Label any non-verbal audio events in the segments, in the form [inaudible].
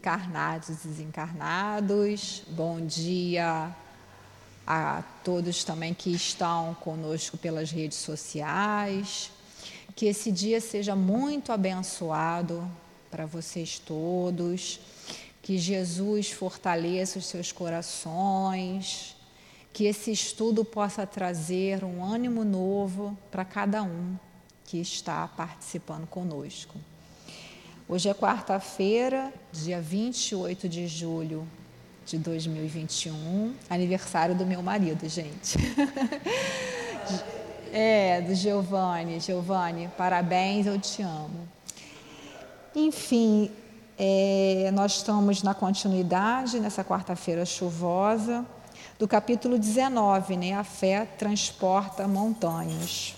Encarnados e desencarnados, bom dia a todos também que estão conosco pelas redes sociais. Que esse dia seja muito abençoado para vocês todos. Que Jesus fortaleça os seus corações. Que esse estudo possa trazer um ânimo novo para cada um que está participando conosco. Hoje é quarta-feira, dia 28 de julho de 2021, aniversário do meu marido, gente. [laughs] é, do Giovanni. Giovanni, parabéns, eu te amo. Enfim, é, nós estamos na continuidade, nessa quarta-feira chuvosa, do capítulo 19, né? A fé transporta montanhas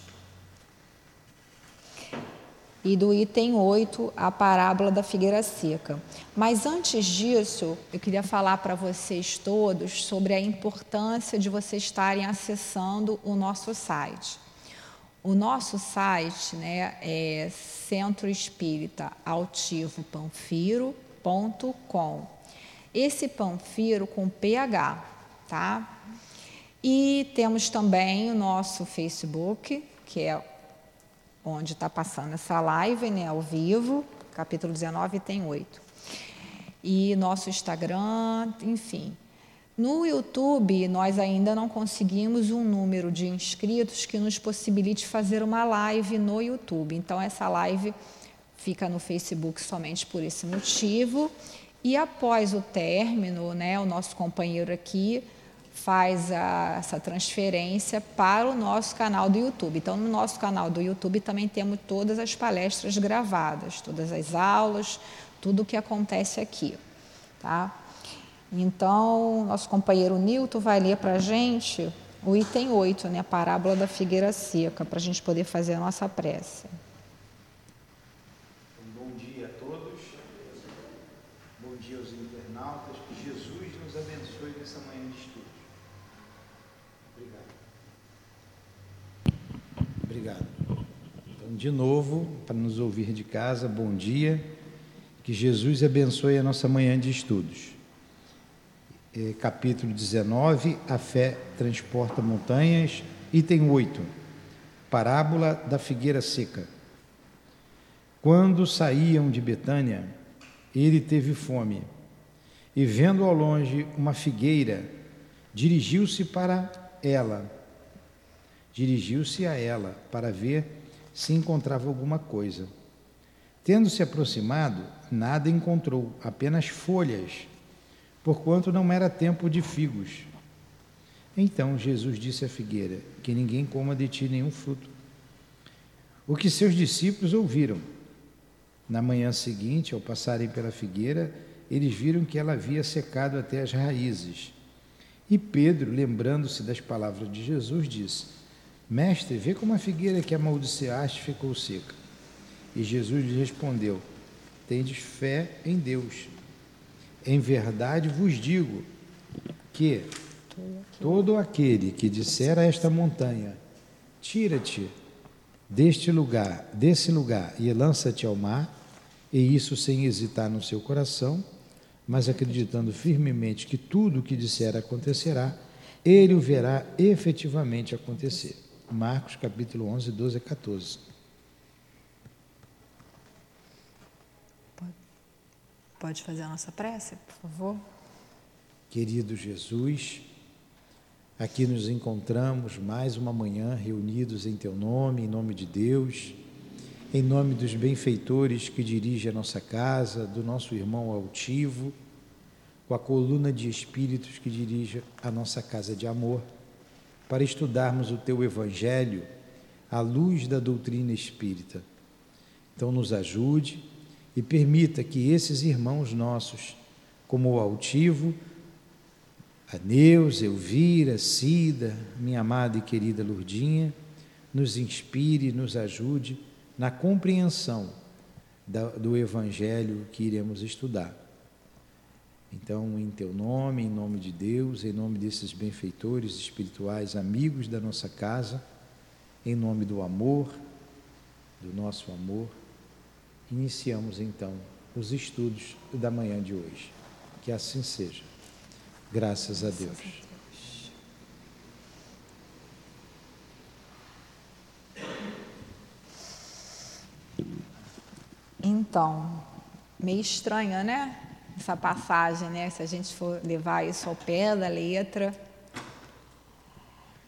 e do item 8, a parábola da figueira seca. Mas antes disso, eu queria falar para vocês todos sobre a importância de vocês estarem acessando o nosso site. O nosso site né, é Centro Espírita Altivo Panfiro.com. Esse Panfiro com PH, tá? E temos também o nosso Facebook, que é onde está passando essa live, né, ao vivo, capítulo 19, tem oito. E nosso Instagram, enfim. No YouTube, nós ainda não conseguimos um número de inscritos que nos possibilite fazer uma live no YouTube. Então, essa live fica no Facebook somente por esse motivo. E após o término, né, o nosso companheiro aqui faz a, essa transferência para o nosso canal do YouTube. Então, no nosso canal do YouTube também temos todas as palestras gravadas, todas as aulas, tudo o que acontece aqui. Tá? Então, nosso companheiro Nilton vai ler para a gente o item 8, né, a parábola da figueira seca, para a gente poder fazer a nossa prece. Obrigado. Então, de novo, para nos ouvir de casa, bom dia. Que Jesus abençoe a nossa manhã de estudos. É, capítulo 19, a fé transporta montanhas. Item 8, parábola da figueira seca. Quando saíam de Betânia, ele teve fome e, vendo ao longe uma figueira, dirigiu-se para ela dirigiu-se a ela para ver se encontrava alguma coisa. Tendo se aproximado, nada encontrou, apenas folhas, porquanto não era tempo de figos. Então Jesus disse à figueira: Que ninguém coma de ti nenhum fruto. O que seus discípulos ouviram. Na manhã seguinte, ao passarem pela figueira, eles viram que ela havia secado até as raízes. E Pedro, lembrando-se das palavras de Jesus, disse: Mestre, vê como a figueira que amaldiçoaste ficou seca. E Jesus lhe respondeu: Tendes fé em Deus. Em verdade vos digo que todo aquele que disser a esta montanha: Tira-te deste lugar, desse lugar e lança-te ao mar, e isso sem hesitar no seu coração, mas acreditando firmemente que tudo o que disser acontecerá, ele o verá efetivamente acontecer. Marcos capítulo 11, 12 a 14. Pode fazer a nossa prece, por favor? Querido Jesus, aqui nos encontramos mais uma manhã reunidos em Teu nome, em nome de Deus, em nome dos benfeitores que dirigem a nossa casa, do nosso irmão altivo, com a coluna de espíritos que dirige a nossa casa de amor para estudarmos o teu Evangelho à luz da doutrina espírita. Então, nos ajude e permita que esses irmãos nossos, como o Altivo, a Neus, Elvira, Cida, minha amada e querida Lurdinha, nos inspire nos ajude na compreensão do Evangelho que iremos estudar. Então, em teu nome, em nome de Deus, em nome desses benfeitores espirituais, amigos da nossa casa, em nome do amor, do nosso amor, iniciamos então os estudos da manhã de hoje. Que assim seja. Graças a Deus. Então, meio estranha, né? Essa passagem, né? Se a gente for levar isso ao pé da letra.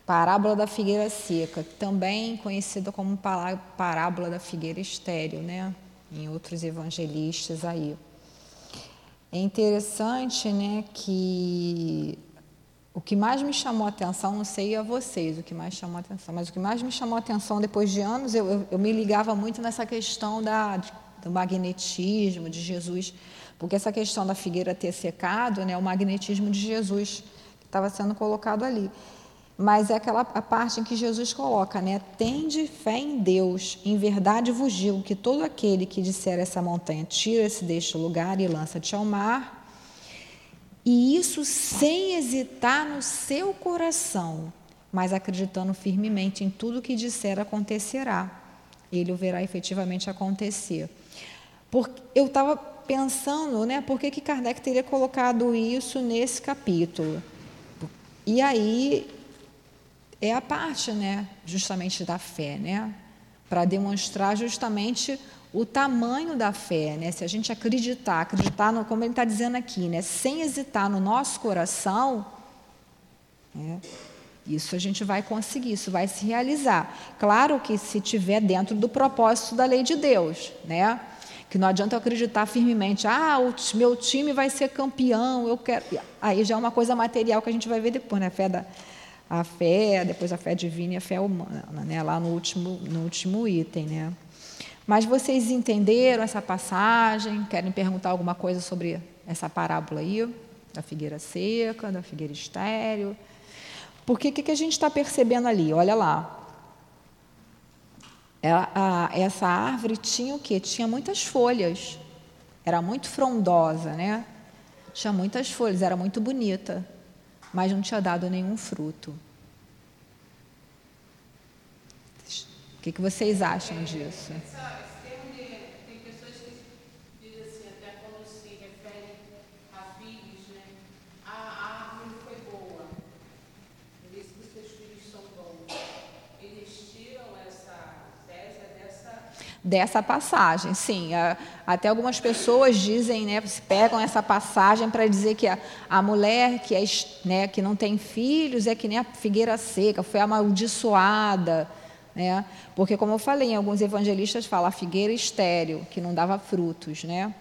Parábola da figueira seca, também conhecida como parábola da figueira estéril, né? Em outros evangelistas aí. É interessante, né, que o que mais me chamou a atenção, não sei a vocês o que mais chamou a atenção, mas o que mais me chamou a atenção depois de anos, eu, eu, eu me ligava muito nessa questão da, do magnetismo de Jesus, porque essa questão da figueira ter secado, né, o magnetismo de Jesus estava sendo colocado ali. Mas é aquela a parte em que Jesus coloca, né? Tende fé em Deus. Em verdade vos digo que todo aquele que disser essa montanha, tira-se deste lugar e lança-te ao mar, e isso sem hesitar no seu coração, mas acreditando firmemente em tudo que disser acontecerá. Ele o verá efetivamente acontecer. Porque eu estava pensando, né? Por que, que Kardec teria colocado isso nesse capítulo? E aí é a parte, né, justamente da fé, né, para demonstrar justamente o tamanho da fé, né, se a gente acreditar, acreditar no, como ele está dizendo aqui, né, sem hesitar no nosso coração, né, isso a gente vai conseguir, isso vai se realizar. Claro que se tiver dentro do propósito da lei de Deus, né? Que não adianta eu acreditar firmemente, ah, o meu time vai ser campeão, eu quero. Aí já é uma coisa material que a gente vai ver depois, né? A fé da, a fé, depois a fé divina e a fé humana, né? lá no último, no último item. Né? Mas vocês entenderam essa passagem? Querem perguntar alguma coisa sobre essa parábola aí? Da figueira seca, da figueira estéreo? Porque o que, que a gente está percebendo ali? Olha lá. A, essa árvore tinha o quê? Tinha muitas folhas. Era muito frondosa, né? Tinha muitas folhas, era muito bonita mas não tinha dado nenhum fruto. O que, que vocês acham disso? Dessa passagem. Sim, até algumas pessoas dizem, né, pegam essa passagem para dizer que a, a mulher que, é, né, que não tem filhos é que nem a figueira seca, foi amaldiçoada. Né? Porque, como eu falei, alguns evangelistas falam a figueira estéril, que não dava frutos. Né?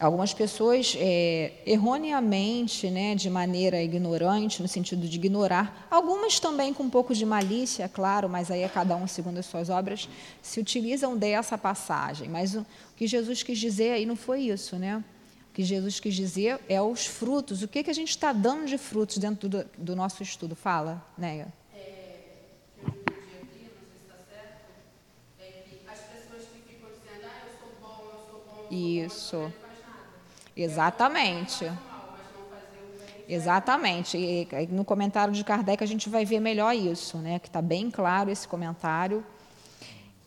Algumas pessoas, é, erroneamente, né, de maneira ignorante, no sentido de ignorar, algumas também com um pouco de malícia, claro, mas aí é cada um segundo as suas obras, se utilizam dessa passagem. Mas o que Jesus quis dizer aí não foi isso, né? O que Jesus quis dizer é os frutos. O que, que a gente está dando de frutos dentro do, do nosso estudo? Fala, Neia. Isso. Exatamente. Exatamente. E no comentário de Kardec a gente vai ver melhor isso, né? Que está bem claro esse comentário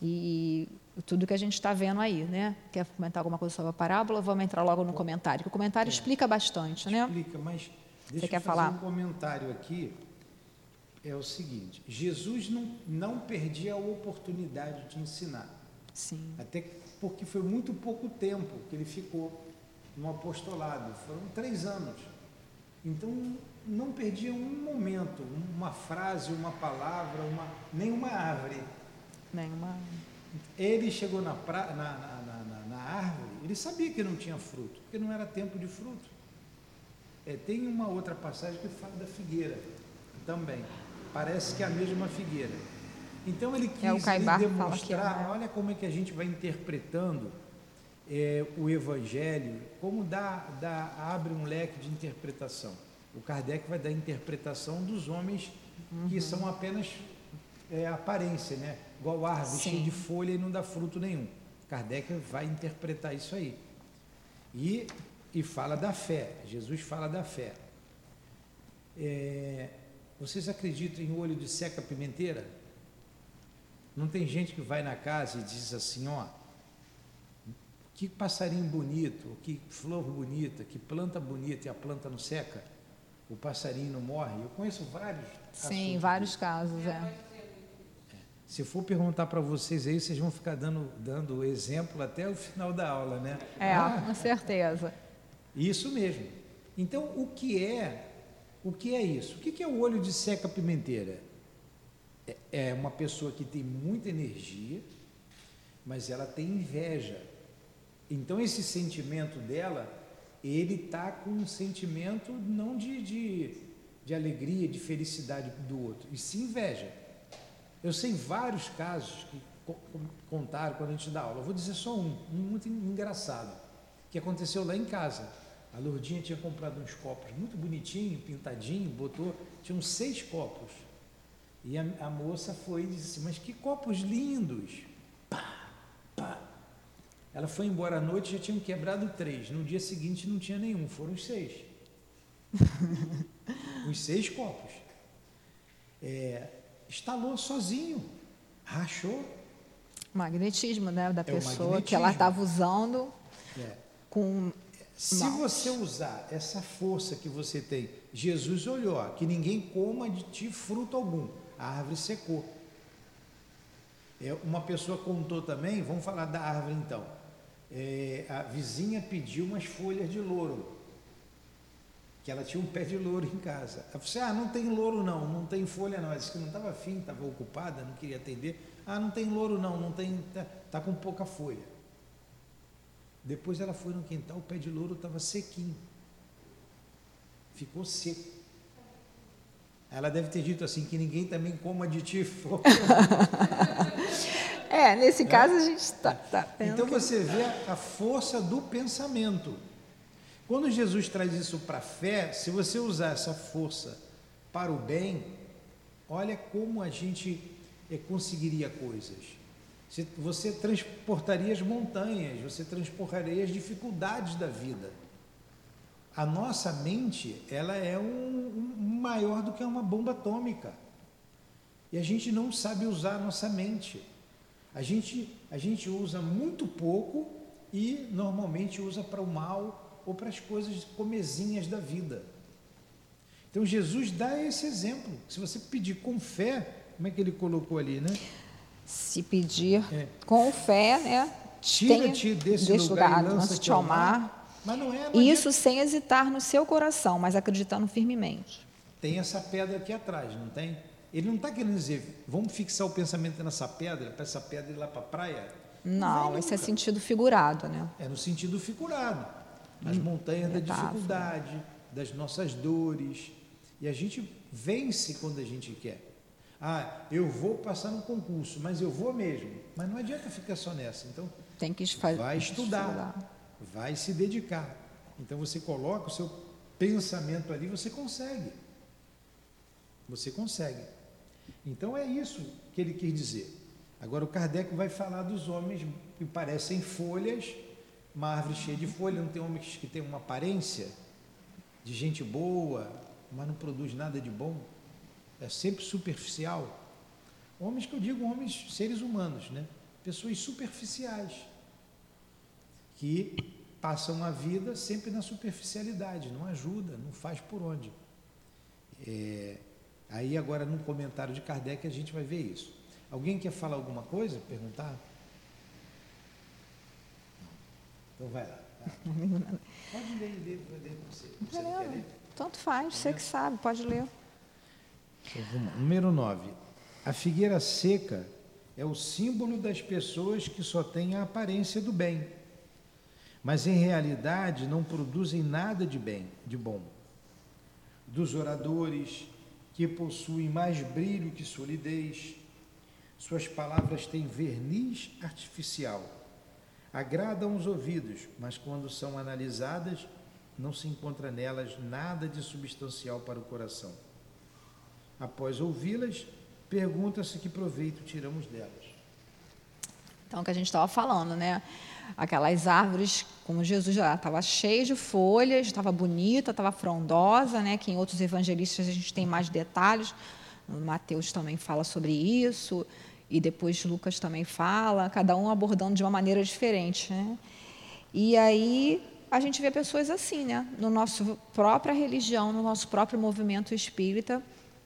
e tudo que a gente está vendo aí, né? Quer comentar alguma coisa sobre a parábola? Vamos entrar logo no comentário. Que o comentário é, explica bastante, né? Explica, mas deixa Você quer falar? um comentário aqui. É o seguinte: Jesus não, não perdia a oportunidade de ensinar. Sim. Até porque foi muito pouco tempo que ele ficou no apostolado. Foram três anos. Então, não perdia um momento, uma frase, uma palavra, uma, nenhuma árvore. Nenhuma Ele chegou na, pra, na, na, na, árvore, ele sabia que não tinha fruto, porque não era tempo de fruto. É, tem uma outra passagem que fala da figueira também. Parece que é a mesma figueira. Então ele é, quis é, demonstrar, olha como é que a gente vai interpretando é, o Evangelho, como dá, dá, abre um leque de interpretação. O Kardec vai dar interpretação dos homens uhum. que são apenas é, aparência, né? igual árvore cheia de folha e não dá fruto nenhum. Kardec vai interpretar isso aí. E, e fala da fé, Jesus fala da fé. É, vocês acreditam em olho de seca pimenteira? Não tem gente que vai na casa e diz assim, ó, que passarinho bonito, que flor bonita, que planta bonita e a planta não seca, o passarinho não morre. Eu conheço vários. Sim, vários casos, é. Se for perguntar para vocês aí, vocês vão ficar dando, dando exemplo até o final da aula, né? É, ah, com certeza. Isso mesmo. Então, o que é, o que é isso? O que é o olho de seca pimenteira? É, é uma pessoa que tem muita energia, mas ela tem inveja. Então, esse sentimento dela, ele está com um sentimento não de, de, de alegria, de felicidade do outro, e sim inveja. Eu sei vários casos que contaram quando a gente dá aula. Eu vou dizer só um, um muito engraçado, que aconteceu lá em casa. A Lourdinha tinha comprado uns copos muito bonitinho, pintadinho, botou, tinham seis copos. E a, a moça foi e disse assim, mas que copos lindos! Ela foi embora à noite já tinham quebrado três. No dia seguinte não tinha nenhum, foram os seis. [laughs] os seis copos. É, instalou sozinho, rachou. Magnetismo, né, da é pessoa que ela estava usando é. com se você usar essa força que você tem, Jesus olhou, ó, que ninguém coma de ti fruto algum, a árvore secou. É, uma pessoa contou também, vamos falar da árvore então. É, a vizinha pediu umas folhas de louro que ela tinha um pé de louro em casa. Ela falou assim, ah, não tem louro não, não tem folha não. Ela disse que não estava afim, estava ocupada, não queria atender. Ah, não tem louro não, não tem, tá, tá com pouca folha. Depois ela foi no quintal, o pé de louro estava sequinho. Ficou seco. Ela deve ter dito assim, que ninguém também coma de ti [laughs] É, nesse é? caso a gente está. Tá então você vê a força do pensamento. Quando Jesus traz isso para a fé, se você usar essa força para o bem, olha como a gente é, conseguiria coisas. Você transportaria as montanhas, você transportaria as dificuldades da vida. A nossa mente, ela é um, um maior do que uma bomba atômica. E a gente não sabe usar a nossa mente. A gente, a gente usa muito pouco e normalmente usa para o mal ou para as coisas comezinhas da vida. Então Jesus dá esse exemplo. Se você pedir com fé, como é que ele colocou ali, né? Se pedir é. com fé, né? Tira-te desse, desse lugar, lugar lança-te ao mar. Mas não é, não Isso sem hesitar no seu coração, mas acreditando firmemente. Tem essa pedra aqui atrás, não tem? Ele não está querendo dizer, vamos fixar o pensamento nessa pedra, para essa pedra ir lá para a praia? Não, não esse é sentido figurado, né? É no sentido figurado as montanhas da dificuldade, das nossas dores. E a gente vence quando a gente quer. Ah, eu vou passar no concurso, mas eu vou mesmo. Mas não adianta ficar só nessa. Então, tem que fazer, vai estudar, estudar, vai se dedicar. Então você coloca o seu pensamento ali, você consegue. Você consegue. Então é isso que ele quis dizer. Agora o Kardec vai falar dos homens que parecem folhas uma árvore cheia de folha, não tem homens que tem uma aparência de gente boa, mas não produz nada de bom. É sempre superficial. Homens que eu digo homens, seres humanos, né? Pessoas superficiais que passam a vida sempre na superficialidade, não ajuda, não faz por onde. É, aí agora no comentário de Kardec a gente vai ver isso. Alguém quer falar alguma coisa? Perguntar? Então vai lá. [laughs] Pode ler, ler, ler você. você ler? Tanto faz, você que sabe, pode ler. Número 9. A figueira seca é o símbolo das pessoas que só têm a aparência do bem, mas em realidade não produzem nada de bem, de bom. Dos oradores que possuem mais brilho que solidez, suas palavras têm verniz artificial agradam os ouvidos, mas quando são analisadas, não se encontra nelas nada de substancial para o coração. Após ouvi-las, pergunta-se que proveito tiramos delas. Então, o que a gente estava falando, né? Aquelas árvores, como Jesus já estava cheia de folhas, estava bonita, estava frondosa, né? Que em outros evangelistas a gente tem mais detalhes. Mateus também fala sobre isso e depois Lucas também fala, cada um abordando de uma maneira diferente. Né? E aí a gente vê pessoas assim, né? No nosso própria religião, no nosso próprio movimento espírita,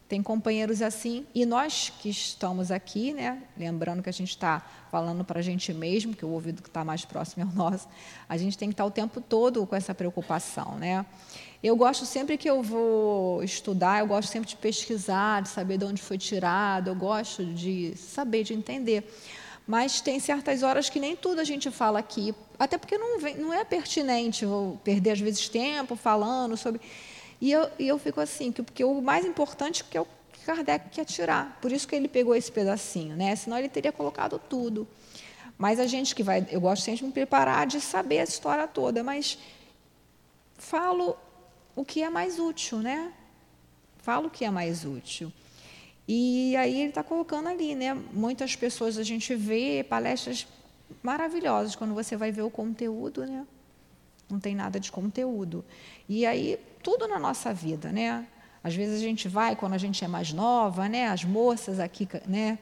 tem companheiros assim. E nós que estamos aqui, né? Lembrando que a gente está falando para a gente mesmo, que o ouvido que está mais próximo é o nosso, a gente tem que estar tá o tempo todo com essa preocupação, né? Eu gosto sempre que eu vou estudar, eu gosto sempre de pesquisar, de saber de onde foi tirado, eu gosto de saber, de entender. Mas tem certas horas que nem tudo a gente fala aqui, até porque não, vem, não é pertinente, vou perder às vezes tempo falando sobre. E eu, e eu fico assim, que, porque o mais importante é o que Kardec quer tirar. Por isso que ele pegou esse pedacinho, né? Senão ele teria colocado tudo. Mas a gente que vai, eu gosto sempre de me preparar de saber a história toda, mas falo o que é mais útil, né? Falo o que é mais útil. E aí ele está colocando ali, né? Muitas pessoas a gente vê palestras maravilhosas quando você vai ver o conteúdo, né? Não tem nada de conteúdo. E aí tudo na nossa vida, né? Às vezes a gente vai quando a gente é mais nova, né? As moças aqui, né?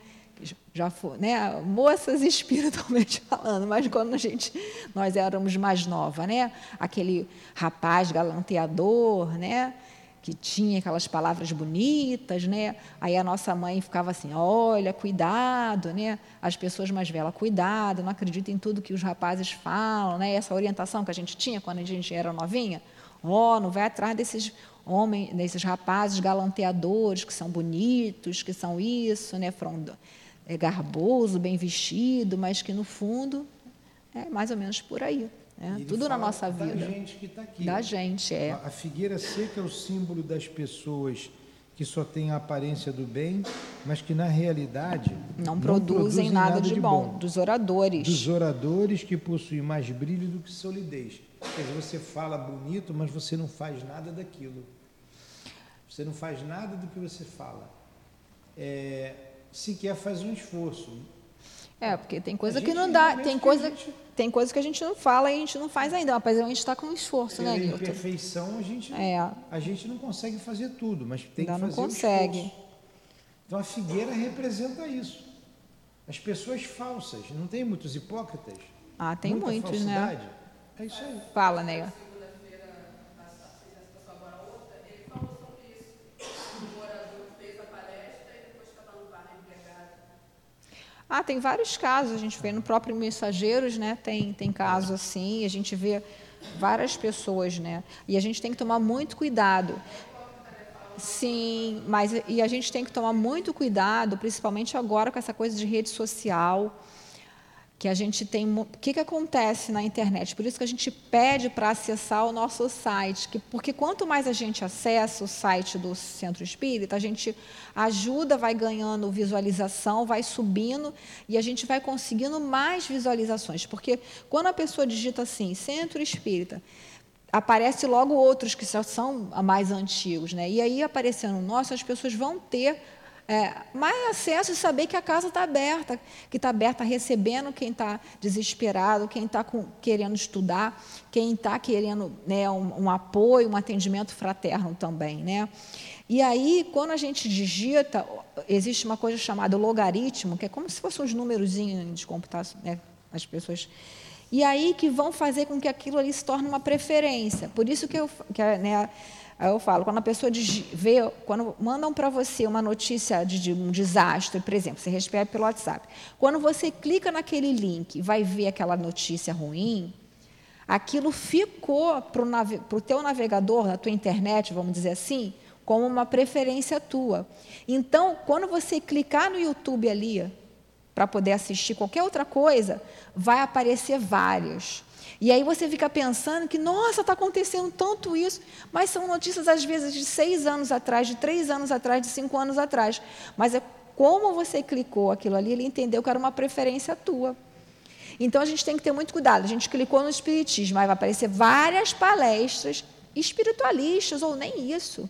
Já foi, né? Moças espiritualmente [laughs] falando, mas quando a gente nós éramos mais nova, né? Aquele rapaz galanteador, né? que tinha aquelas palavras bonitas, né? Aí a nossa mãe ficava assim, olha, cuidado, né? As pessoas mais velhas, cuidado, não acredita em tudo que os rapazes falam, né? Essa orientação que a gente tinha quando a gente era novinha, ó, oh, não vai atrás desses homens, desses rapazes galanteadores que são bonitos, que são isso, né? Frondo, é garboso, bem vestido, mas que no fundo é mais ou menos por aí. É, tudo na nossa vida. Da gente que está aqui. Da gente, é. A figueira seca é o símbolo das pessoas que só têm a aparência do bem, mas que na realidade não, não produzem, produzem nada, nada, de, de bom. bom. Dos oradores. Dos oradores que possuem mais brilho do que solidez. Quer dizer, você fala bonito, mas você não faz nada daquilo. Você não faz nada do que você fala. É, sequer faz um esforço. É, porque tem coisa que não dá, tem coisa, gente, tem coisa que a gente não fala e a gente não faz ainda, mas a gente está com esforço, né, Nilton? perfeição a gente, é. a gente não consegue fazer tudo, mas tem ainda que fazer não consegue. Um então a figueira representa isso. As pessoas falsas, não tem muitos hipócritas? Ah, tem muitos, né? falsidade. né? É isso aí. Fala, Nega. Ah, tem vários casos, a gente vê no próprio Mensageiros, né? Tem, tem casos assim, a gente vê várias pessoas, né? E a gente tem que tomar muito cuidado. Sim, mas e a gente tem que tomar muito cuidado, principalmente agora com essa coisa de rede social que a gente tem. O que, que acontece na internet? Por isso que a gente pede para acessar o nosso site, que, porque quanto mais a gente acessa o site do Centro Espírita, a gente ajuda, vai ganhando visualização, vai subindo e a gente vai conseguindo mais visualizações. Porque quando a pessoa digita assim, Centro Espírita, aparece logo outros que são mais antigos, né? E aí aparecendo nossa, as pessoas vão ter é, mais acesso e saber que a casa está aberta, que está aberta recebendo quem está desesperado, quem está querendo estudar, quem está querendo né, um, um, apoio, um atendimento fraterno também. Né? E aí, quando a gente digita, existe uma coisa chamada logaritmo, que é como se fossem uns númerozinhos de computação, né, as pessoas e aí que vão fazer com que aquilo ali se torne uma preferência. Por isso que, eu, que né, Aí eu falo, quando a pessoa vê, quando mandam para você uma notícia de, um desastre, por exemplo, você recebe pelo WhatsApp. Quando você clica naquele link e vai ver aquela notícia ruim, aquilo ficou para o teu navegador, na tua internet, vamos dizer assim, como uma preferência tua. Então, quando você clicar no YouTube ali, para poder assistir qualquer outra coisa, vai aparecer vários. E aí você fica pensando que, nossa, está acontecendo tanto isso, mas são notícias às vezes de seis anos atrás, de três anos atrás, de cinco anos atrás. Mas é como você clicou aquilo ali, ele entendeu que era uma preferência tua. Então a gente tem que ter muito cuidado. A gente clicou no Espiritismo, aí vai aparecer várias palestras espiritualistas, ou nem isso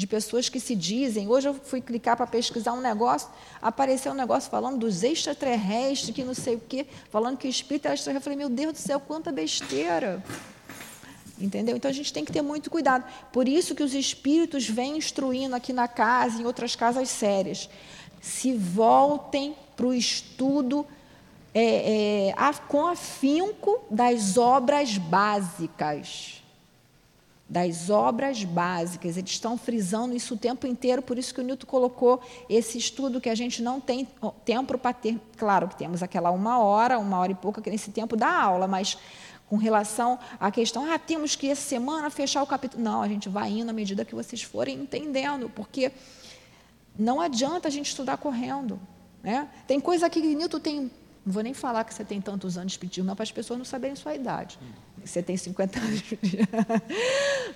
de pessoas que se dizem. Hoje eu fui clicar para pesquisar um negócio, apareceu um negócio falando dos extraterrestres, que não sei o quê, falando que o espírito é extraterrestre. Eu falei, meu Deus do céu, quanta besteira. Entendeu? Então a gente tem que ter muito cuidado. Por isso que os espíritos vêm instruindo aqui na casa, em outras casas sérias. Se voltem para o estudo é, é, a, com afinco das obras básicas das obras básicas. Eles estão frisando isso o tempo inteiro, por isso que o Newton colocou esse estudo que a gente não tem tempo para ter. Claro que temos aquela uma hora, uma hora e pouca, que nesse tempo da aula, mas com relação à questão, ah, temos que essa semana fechar o capítulo. Não, a gente vai indo à medida que vocês forem entendendo, porque não adianta a gente estudar correndo. Né? Tem coisa que Newton tem não vou nem falar que você tem tantos anos espiritismo, não, para as pessoas não saberem sua idade. Você tem 50 anos.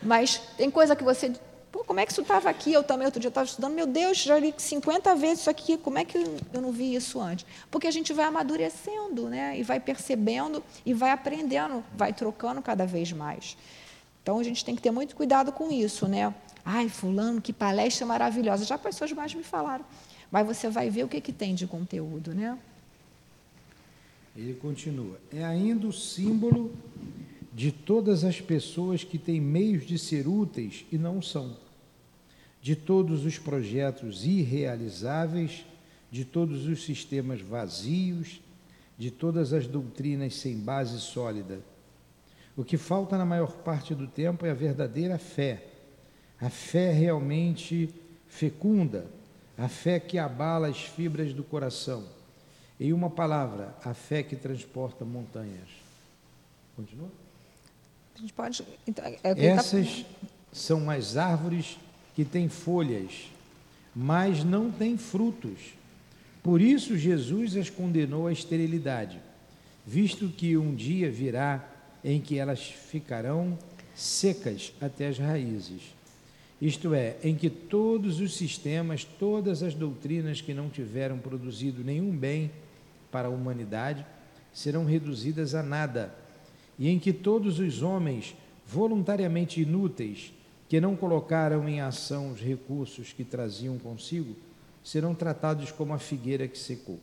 Mas tem coisa que você. Pô, como é que isso estava aqui? Eu também, outro dia estava estudando. Meu Deus, já li 50 vezes isso aqui. Como é que eu não vi isso antes? Porque a gente vai amadurecendo, né? E vai percebendo e vai aprendendo, vai trocando cada vez mais. Então a gente tem que ter muito cuidado com isso, né? Ai, fulano, que palestra maravilhosa. Já pessoas mais me falaram. Mas você vai ver o que, que tem de conteúdo, né? Ele continua: é ainda o símbolo de todas as pessoas que têm meios de ser úteis e não são, de todos os projetos irrealizáveis, de todos os sistemas vazios, de todas as doutrinas sem base sólida. O que falta na maior parte do tempo é a verdadeira fé, a fé realmente fecunda, a fé que abala as fibras do coração em uma palavra, a fé que transporta montanhas. Continua? A gente pode. Então, é, é Essas tá... são as árvores que têm folhas, mas não têm frutos. Por isso Jesus as condenou à esterilidade, visto que um dia virá em que elas ficarão secas até as raízes. Isto é, em que todos os sistemas, todas as doutrinas que não tiveram produzido nenhum bem para a humanidade serão reduzidas a nada, e em que todos os homens voluntariamente inúteis, que não colocaram em ação os recursos que traziam consigo, serão tratados como a figueira que secou.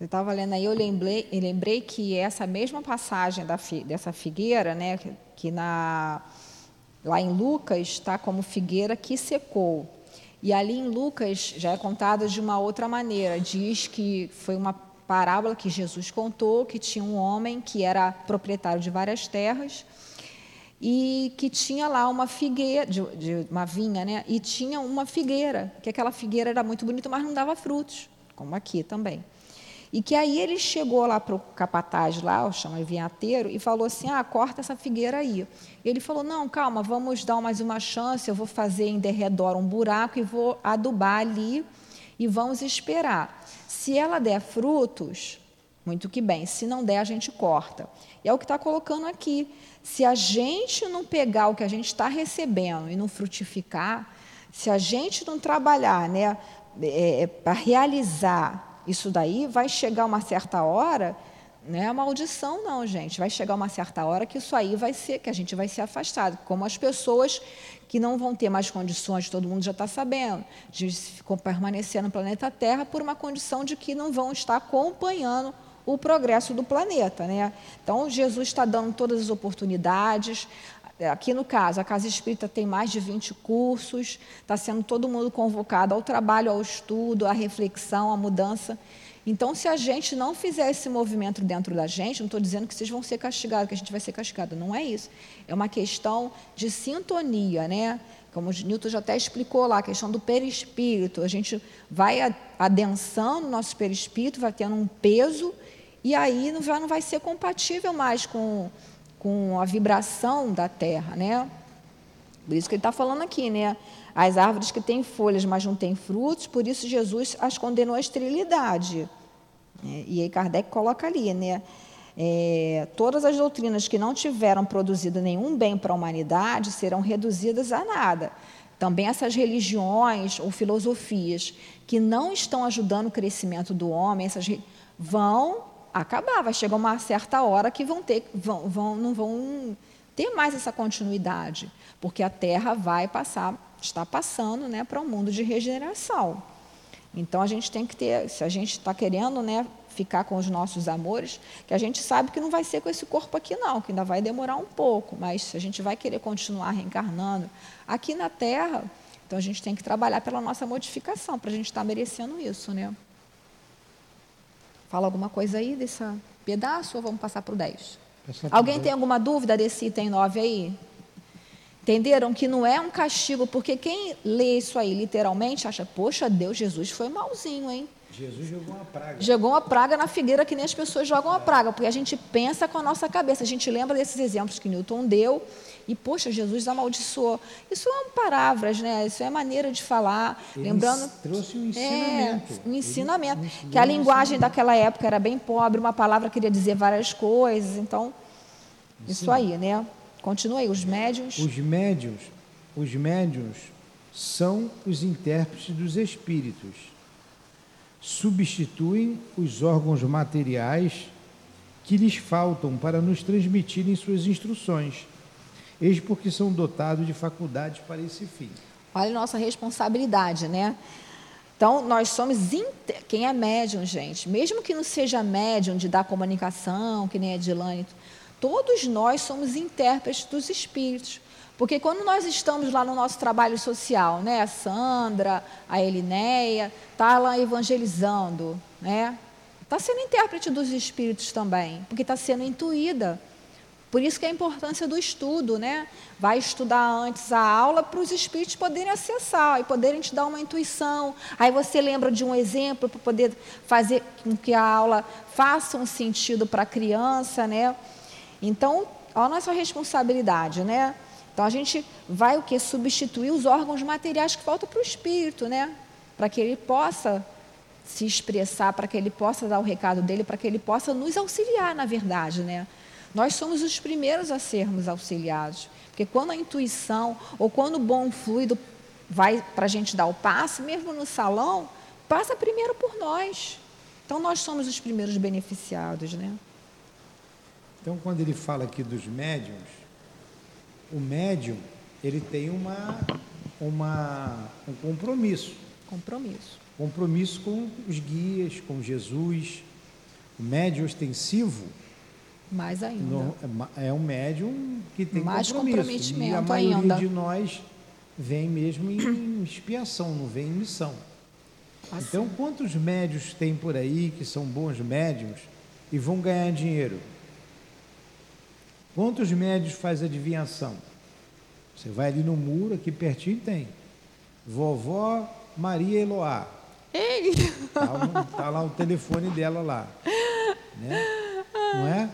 Eu estava lendo aí, eu lembrei, eu lembrei que essa mesma passagem da, dessa figueira, né, que, que na, lá em Lucas está como figueira que secou. E ali em Lucas já é contado de uma outra maneira. Diz que foi uma parábola que Jesus contou que tinha um homem que era proprietário de várias terras e que tinha lá uma figueira, de, de, uma vinha, né? E tinha uma figueira, que aquela figueira era muito bonita, mas não dava frutos, como aqui também. E que aí ele chegou lá para o capataz lá, o chama vinhateiro, e falou assim: ah, corta essa figueira aí. Ele falou: não, calma, vamos dar mais uma chance, eu vou fazer em derredor um buraco e vou adubar ali e vamos esperar. Se ela der frutos, muito que bem. Se não der, a gente corta. E é o que está colocando aqui. Se a gente não pegar o que a gente está recebendo e não frutificar, se a gente não trabalhar né, é, é para realizar isso daí, vai chegar uma certa hora, não é maldição não, gente. Vai chegar uma certa hora que isso aí vai ser, que a gente vai ser afastado, como as pessoas que não vão ter mais condições, todo mundo já está sabendo, de permanecer no planeta Terra por uma condição de que não vão estar acompanhando o progresso do planeta. Né? Então, Jesus está dando todas as oportunidades. Aqui no caso, a Casa Espírita tem mais de 20 cursos, está sendo todo mundo convocado ao trabalho, ao estudo, à reflexão, à mudança. Então, se a gente não fizer esse movimento dentro da gente, não estou dizendo que vocês vão ser castigados, que a gente vai ser castigado, não é isso. É uma questão de sintonia, né? Como Newton já até explicou lá, a questão do perispírito. A gente vai adensando o nosso perispírito, vai tendo um peso, e aí não vai, não vai ser compatível mais com, com a vibração da Terra, né? Por isso que ele está falando aqui, né? As árvores que têm folhas, mas não têm frutos, por isso Jesus as condenou à esterilidade. É, e aí Kardec coloca ali, né? É, todas as doutrinas que não tiveram produzido nenhum bem para a humanidade serão reduzidas a nada. Também essas religiões ou filosofias que não estão ajudando o crescimento do homem, essas vão acabar. Vai chegar uma certa hora que vão ter, vão, vão, não vão ter mais essa continuidade, porque a Terra vai passar, está passando, né, para um mundo de regeneração. Então a gente tem que ter, se a gente está querendo né, ficar com os nossos amores, que a gente sabe que não vai ser com esse corpo aqui não, que ainda vai demorar um pouco, mas se a gente vai querer continuar reencarnando aqui na Terra, então a gente tem que trabalhar pela nossa modificação, para a gente estar tá merecendo isso, né? Fala alguma coisa aí desse pedaço ou vamos passar para o 10? Alguém tem alguma dúvida desse item 9 aí? Entenderam que não é um castigo, porque quem lê isso aí literalmente acha, poxa, Deus, Jesus foi malzinho, hein? Jesus jogou uma praga. Jogou uma praga na figueira que nem as pessoas jogam uma praga, porque a gente pensa com a nossa cabeça, a gente lembra desses exemplos que Newton deu e, poxa, Jesus amaldiçoou. Isso são palavras, né? Isso é maneira de falar. Ele Lembrando. Trouxe um ensinamento. É, um ensinamento. Ele que a linguagem ensinamento. daquela época era bem pobre, uma palavra queria dizer várias coisas. Então, isso aí, né? Continua aí, os médiuns. Os médiuns, os médiuns são os intérpretes dos espíritos. Substituem os órgãos materiais que lhes faltam para nos transmitirem suas instruções. Eis porque são dotados de faculdades para esse fim. Olha a nossa responsabilidade, né? Então, nós somos. Inter... Quem é médium, gente? Mesmo que não seja médium de dar comunicação, que nem a Edilane, todos nós somos intérpretes dos espíritos. Porque quando nós estamos lá no nosso trabalho social, né? A Sandra, a Elinéia, está lá evangelizando, né? Está sendo intérprete dos espíritos também, porque está sendo intuída. Por isso que a importância do estudo, né? Vai estudar antes a aula para os espíritos poderem acessar e poderem te dar uma intuição. Aí você lembra de um exemplo para poder fazer com que a aula faça um sentido para a criança, né? Então, olha a nossa responsabilidade, né? Então a gente vai o que substituir os órgãos materiais que faltam para o espírito, né? Para que ele possa se expressar, para que ele possa dar o recado dele, para que ele possa nos auxiliar, na verdade, né? Nós somos os primeiros a sermos auxiliados, porque quando a intuição ou quando o bom fluido vai para a gente dar o passe, mesmo no salão, passa primeiro por nós. Então nós somos os primeiros beneficiados, né? Então, quando ele fala aqui dos médiums, o médium ele tem uma, uma, um compromisso. Compromisso. Compromisso com os guias, com Jesus. O médium ostensivo Mais ainda. no- é é um médium que tem Mais compromisso. E a comprometimento maioria ainda. de nós vem mesmo em [coughs] expiação, não vem em missão. Assim. Então, quantos médios tem por aí que são bons médiums e vão ganhar dinheiro? Quantos médios faz adivinhação? Você vai ali no muro, aqui pertinho tem. Vovó Maria Eloá. Ei! Tá, o- tá lá o telefone dela lá. Né? Não é?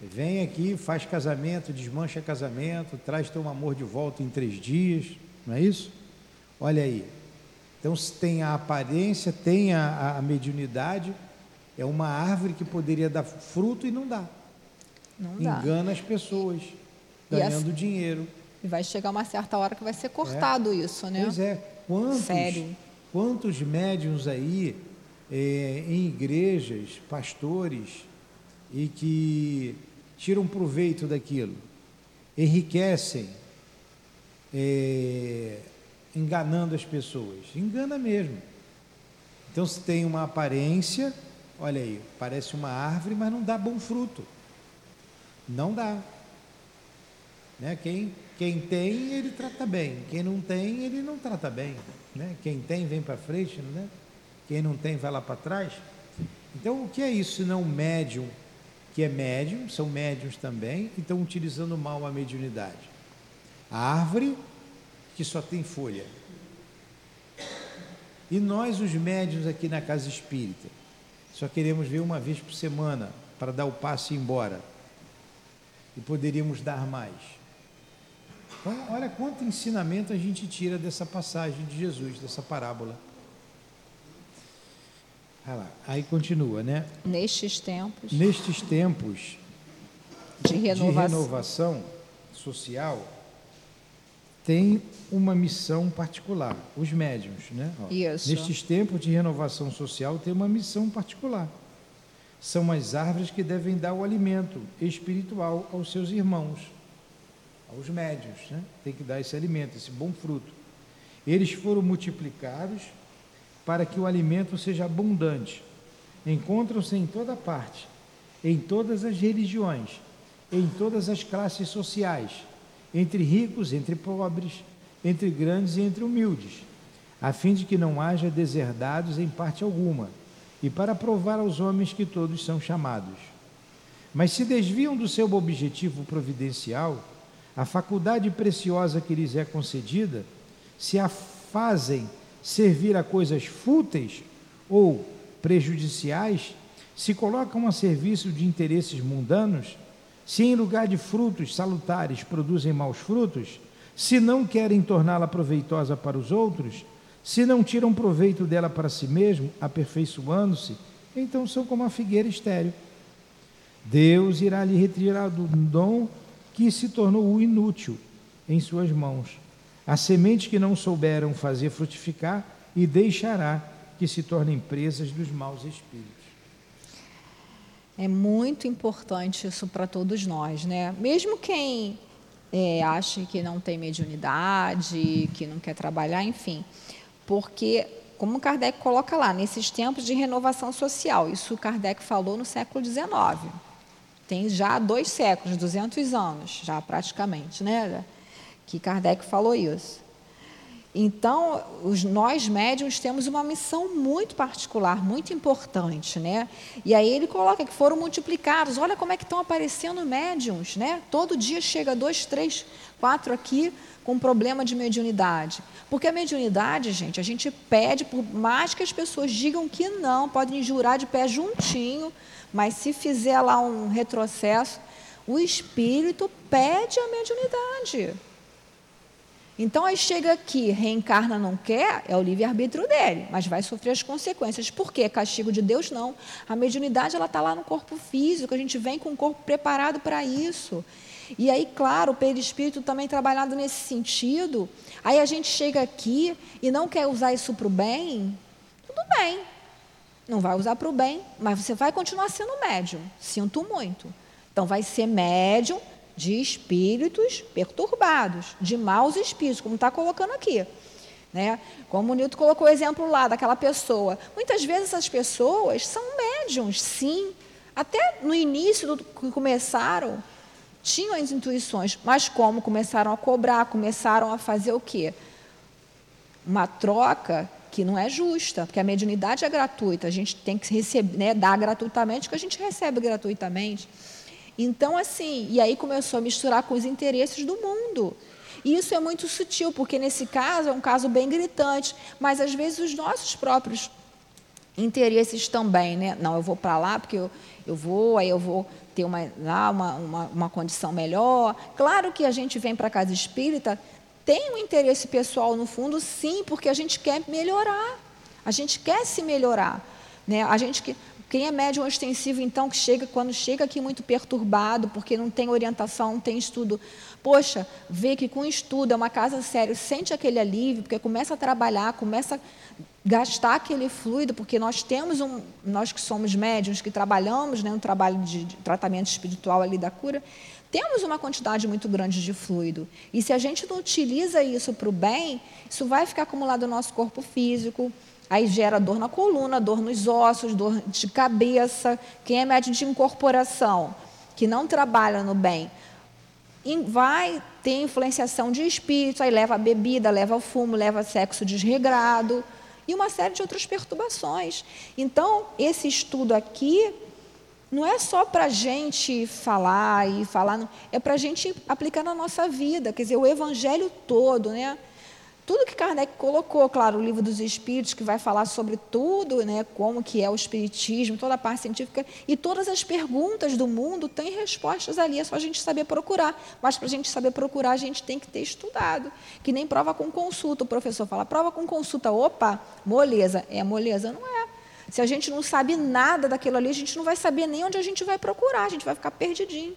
Vem aqui, faz casamento, desmancha casamento, traz teu amor de volta em três dias. Não é isso? Olha aí. Então, se tem a aparência, tem a- a mediunidade, é uma árvore que poderia dar fruto e não dá. Não dá. Engana as pessoas, ganhando dinheiro. E vai chegar uma certa hora que vai ser cortado isso, né? Pois é. Quantos, Sério. quantos médiums aí eh, em igrejas, pastores, e que tiram proveito daquilo, enriquecem, eh, enganando as pessoas. Engana mesmo. Então, se tem uma aparência, olha aí, parece uma árvore, mas não dá bom fruto. Não dá. Né? Quem, quem tem, ele trata bem. Quem não tem, ele não trata bem. Né? Quem tem, vem para frente. Né? Quem não tem, vai lá para trás. Então, o que é isso não médium, que é médium, são médiums também, e estão utilizando mal a mediunidade? A árvore que só tem folha. E nós, os médiums aqui na casa espírita, só queremos ver uma vez por semana para dar o passo e ir embora. E poderíamos dar mais. Então, olha quanto ensinamento a gente tira dessa passagem de Jesus, dessa parábola. Olha lá, aí continua, né? Nestes tempos Nestes tempos de renovação. de renovação social, tem uma missão particular, os médiums, né? Ó, Isso. Nestes tempos de renovação social, tem uma missão particular. São as árvores que devem dar o alimento espiritual aos seus irmãos, aos médios, né? Tem que dar esse alimento, esse bom fruto. Eles foram multiplicados para que o alimento seja abundante. Encontram-se em toda parte, em todas as religiões, em todas as classes sociais, entre ricos, entre pobres, entre grandes e entre humildes, a fim de que não haja deserdados em parte alguma, e para provar aos homens que todos são chamados. Mas se desviam do seu objetivo providencial, a faculdade preciosa que lhes é concedida, se a fazem servir a coisas fúteis ou prejudiciais, se colocam a serviço de interesses mundanos, se em lugar de frutos salutares produzem maus frutos, se não querem torná-la proveitosa para os outros, se não tiram proveito dela para si mesmo, aperfeiçoando-se, então são como a figueira estéril. Deus irá lhe retirar do dom que se tornou inútil em suas mãos, a semente que não souberam fazer frutificar, e deixará que se tornem presas dos maus espíritos. É muito importante isso para todos nós, né? Mesmo quem é, acha que não tem mediunidade, que não quer trabalhar, enfim, porque como Kardec coloca lá, nesses tempos de renovação social, isso Kardec falou no século XIX, tem já dois séculos, 200 anos, já praticamente, né? Que Kardec falou isso. Então, os, nós médiums temos uma missão muito particular, muito importante, né? E aí ele coloca que foram multiplicados. Olha como é que estão aparecendo médiums, né? Todo dia chega dois, três, quatro aqui com problema de mediunidade. Porque a mediunidade, gente, a gente pede, por mais que as pessoas digam que não, podem jurar de pé juntinho, mas se fizer lá um retrocesso, o espírito pede a mediunidade. Então, aí chega aqui, reencarna, não quer, é o livre-arbítrio dele, mas vai sofrer as consequências. Por quê? Castigo de Deus, não. A mediunidade, ela está lá no corpo físico, a gente vem com o corpo preparado para isso. E aí, claro, o perispírito também trabalhado nesse sentido. Aí a gente chega aqui e não quer usar isso para o bem, tudo bem. Não vai usar para o bem, mas você vai continuar sendo médium. Sinto muito. Então, vai ser médium de espíritos perturbados, de maus espíritos, como está colocando aqui. Né? Como o Nilton colocou o exemplo lá daquela pessoa. Muitas vezes essas pessoas são médiums, sim. Até no início do que começaram, tinham as intuições, mas como começaram a cobrar, começaram a fazer o quê? Uma troca que não é justa, porque a mediunidade é gratuita, a gente tem que receber, né, dar gratuitamente o que a gente recebe gratuitamente. Então, assim, e aí começou a misturar com os interesses do mundo. E isso é muito sutil, porque nesse caso é um caso bem gritante, mas às vezes os nossos próprios interesses também, né? Não, eu vou para lá porque eu, eu vou, aí eu vou ter uma, lá uma, uma, uma condição melhor. Claro que a gente vem para a casa espírita, tem um interesse pessoal no fundo, sim, porque a gente quer melhorar, a gente quer se melhorar. Né? A gente que, quem é médium ostensivo, então, que chega, quando chega aqui muito perturbado, porque não tem orientação, não tem estudo, poxa, vê que com estudo é uma casa séria, sente aquele alívio, porque começa a trabalhar, começa a gastar aquele fluido, porque nós temos um, nós que somos médiums, que trabalhamos né, no trabalho de, de tratamento espiritual ali da cura, temos uma quantidade muito grande de fluido. E se a gente não utiliza isso para o bem, isso vai ficar acumulado no nosso corpo físico, Aí gera dor na coluna, dor nos ossos, dor de cabeça. Quem é médium de incorporação, que não trabalha no bem, vai ter influenciação de espírito, aí leva a bebida, leva o fumo, leva sexo desregrado e uma série de outras perturbações. Então, esse estudo aqui não é só para a gente falar e falar, é para a gente aplicar na nossa vida, quer dizer, o evangelho todo, né? Tudo que Kardec colocou, claro, o livro dos Espíritos, que vai falar sobre tudo, né, como que é o Espiritismo, toda a parte científica, e todas as perguntas do mundo têm respostas ali, é só a gente saber procurar. Mas para a gente saber procurar, a gente tem que ter estudado. Que nem prova com consulta. O professor fala, prova com consulta, opa, moleza. É moleza? Não é. Se a gente não sabe nada daquilo ali, a gente não vai saber nem onde a gente vai procurar, a gente vai ficar perdidinho.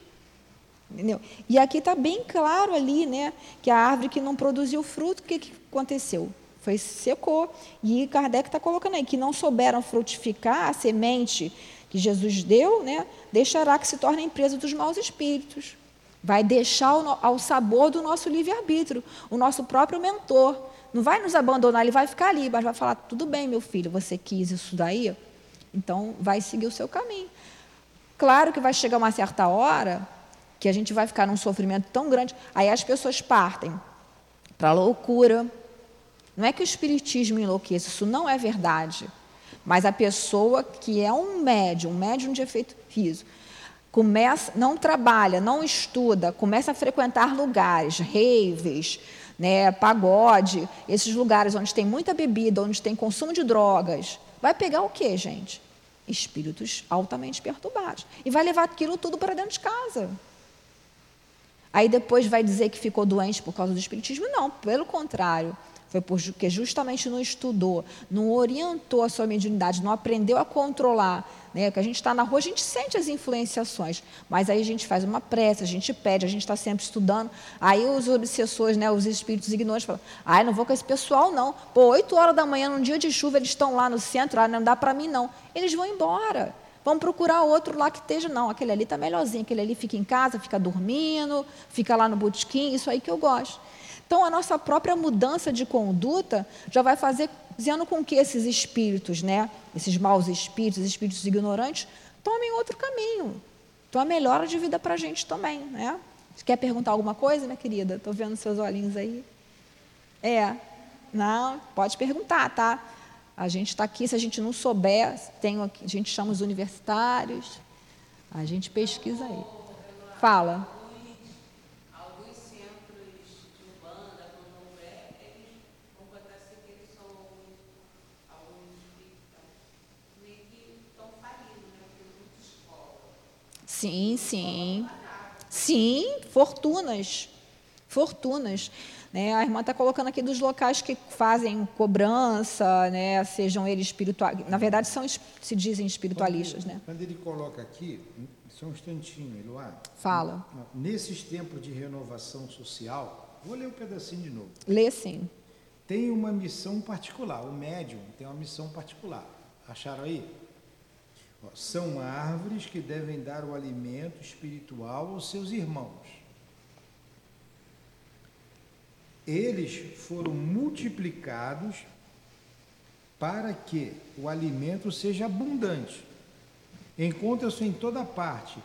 Entendeu? E aqui está bem claro ali, né, que a árvore que não produziu fruto, o que, que aconteceu? Foi secou. E Kardec está colocando aí que não souberam frutificar a semente que Jesus deu, né, deixará que se torne empresa dos maus espíritos. Vai deixar ao sabor do nosso livre-arbítrio, o nosso próprio mentor. Não vai nos abandonar, ele vai ficar ali, mas vai falar: tudo bem, meu filho, você quis isso daí, então vai seguir o seu caminho. Claro que vai chegar uma certa hora que a gente vai ficar num sofrimento tão grande. Aí as pessoas partem para a loucura. Não é que o espiritismo enlouqueça, isso não é verdade. Mas a pessoa que é um médium, um médium de efeito físico, começa, não trabalha, não estuda, começa a frequentar lugares, raves, né, pagode, esses lugares onde tem muita bebida, onde tem consumo de drogas, vai pegar o quê, gente? Espíritos altamente perturbados. E vai levar aquilo tudo para dentro de casa. Aí depois vai dizer que ficou doente por causa do espiritismo? Não, pelo contrário. Foi porque justamente não estudou, não orientou a sua mediunidade, não aprendeu a controlar. Né? Que a gente está na rua, a gente sente as influenciações, mas aí a gente faz uma prece, a gente pede, a gente está sempre estudando. Aí os obsessores, né, os espíritos ignorantes falam: ah, não vou com esse pessoal, não. Pô, 8 horas da manhã, num dia de chuva, eles estão lá no centro, ah, não dá para mim, não. Eles vão embora. Vamos procurar outro lá que esteja. Não, aquele ali está melhorzinho, aquele ali fica em casa, fica dormindo, fica lá no botequim, isso aí que eu gosto. Então, a nossa própria mudança de conduta já vai fazer, dizendo com que esses espíritos, né, esses maus espíritos, espíritos ignorantes, tomem outro caminho. Então, a melhora de vida para a gente também. Né? Quer perguntar alguma coisa, minha querida? Estou vendo seus olhinhos aí. É. Não, pode perguntar, tá? A gente está aqui, se a gente não souber, tem, a gente chama os universitários, a gente pesquisa aí. Fala. Sim, sim. Sim, fortunas. Fortunas. Né? A irmã está colocando aqui dos locais que fazem cobrança, né? sejam eles espirituais. Na verdade, são, se dizem espiritualistas. Quando, né? quando ele coloca aqui, só um instantinho, Eloá. Fala. Nesses tempos de renovação social, vou ler um pedacinho de novo. Lê sim. Tem uma missão particular, o médium tem uma missão particular. Acharam aí? São árvores que devem dar o alimento espiritual aos seus irmãos. Eles foram multiplicados para que o alimento seja abundante. Encontra-se em toda parte,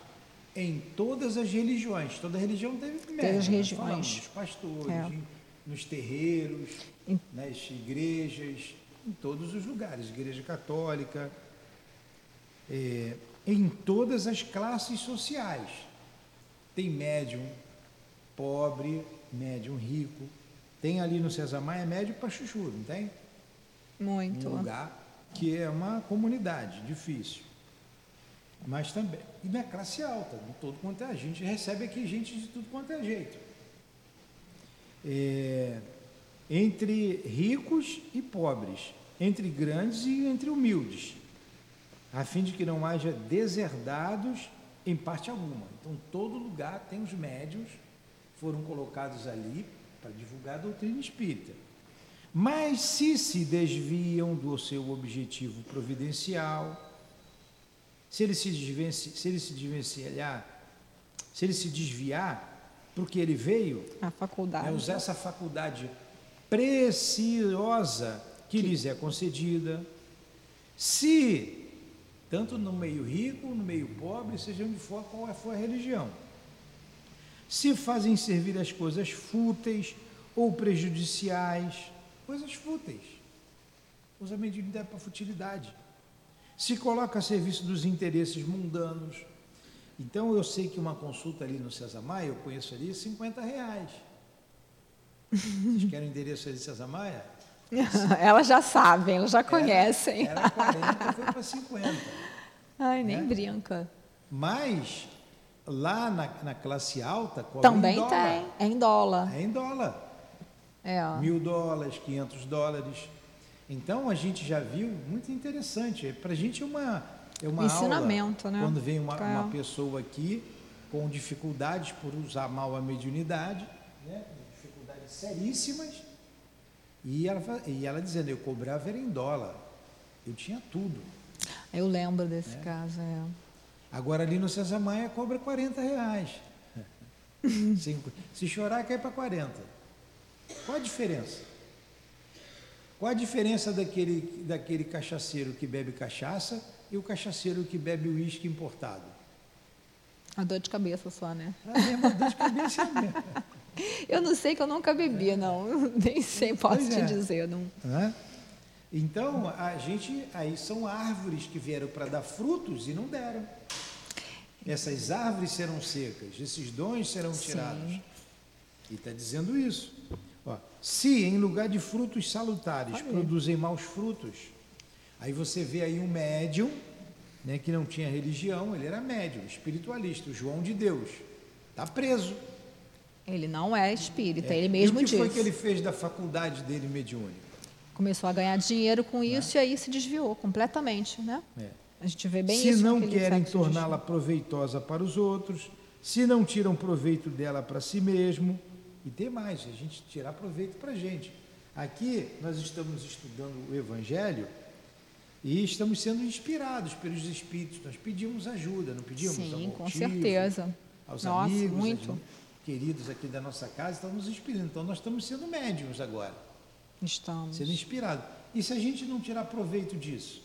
em todas as religiões. Toda religião teve médium. As religiões. Falamos, nos pastores, é. nos terreiros, nas igrejas, em todos os lugares. Igreja católica, é, em todas as classes sociais. Tem médium pobre, médium rico. Tem ali no César Maia médium para chuchu, não tem? Muito. Um lugar que é uma comunidade difícil. Mas também, e na classe alta, de todo quanto é a gente, recebe aqui gente de tudo quanto é jeito. É, entre ricos e pobres, entre grandes e entre humildes a fim de que não haja deserdados em parte alguma. Então, todo lugar tem os médios, foram colocados ali para divulgar a doutrina espírita. Mas se se desviam do seu objetivo providencial, se ele se, desvenci, se ele se desvencilhar, se ele se desviar porque ele veio, a faculdade. Né, usar essa faculdade preciosa que, que lhes é concedida, se tanto no meio rico, no meio pobre, seja onde for, qual for a religião. Se fazem servir as coisas fúteis ou prejudiciais, coisas fúteis, usa a mediunidade para futilidade. Se coloca a serviço dos interesses mundanos. Então eu sei que uma consulta ali no César Maia, eu conheço ali, 50 reais. Vocês querem o endereço ali de César Maia? [laughs] elas já sabem, elas já conhecem. Era, era 40, foi para 50. Ai, nem né? brinca. Mas lá na, na classe alta também em tem, é em dólar. É em dólar. É. Mil dólares, 500 dólares. Então a gente já viu, muito interessante. Para a gente é uma, é uma Ensinamento, aula, né? Quando vem uma, é. uma pessoa aqui com dificuldades por usar mal a mediunidade, né? dificuldades seríssimas, e ela, e ela dizendo, eu cobrava era em dólar. Eu tinha tudo. Eu lembro desse é. caso, é. Agora ali no César Maia cobra 40 reais. [laughs] Se chorar, cai para 40. Qual a diferença? Qual a diferença daquele, daquele cachaceiro que bebe cachaça e o cachaceiro que bebe uísque importado? A dor de cabeça só, né? A mesma dor de cabeça é [laughs] mesmo. Eu não sei que eu nunca bebi, não. [laughs] Nem sei, posso te é. dizer. Não. É? Então, a gente, aí são árvores que vieram para dar frutos e não deram. Essas árvores serão secas, esses dons serão tirados. Sim. E está dizendo isso. Ó, se em lugar de frutos salutares produzem maus frutos, aí você vê aí um médium, né, que não tinha religião, ele era médium, espiritualista, o João de Deus. Está preso. Ele não é espírita, é. ele mesmo disse. o que foi que ele fez da faculdade dele mediúnica? Começou a ganhar dinheiro com isso é. e aí se desviou completamente, né? É. A gente vê bem se isso. Se não querem torná-la proveitosa para os outros, se não tiram proveito dela para si mesmo, e tem mais, a gente tirar proveito para a gente. Aqui nós estamos estudando o Evangelho e estamos sendo inspirados pelos Espíritos. Nós pedimos ajuda, não pedimos? Sim, com certeza. Aos Nossa, amigos, muito. queridos aqui da nossa casa, estão nos inspirando. Então nós estamos sendo médiums agora. Estamos. Sendo inspirados. E se a gente não tirar proveito disso?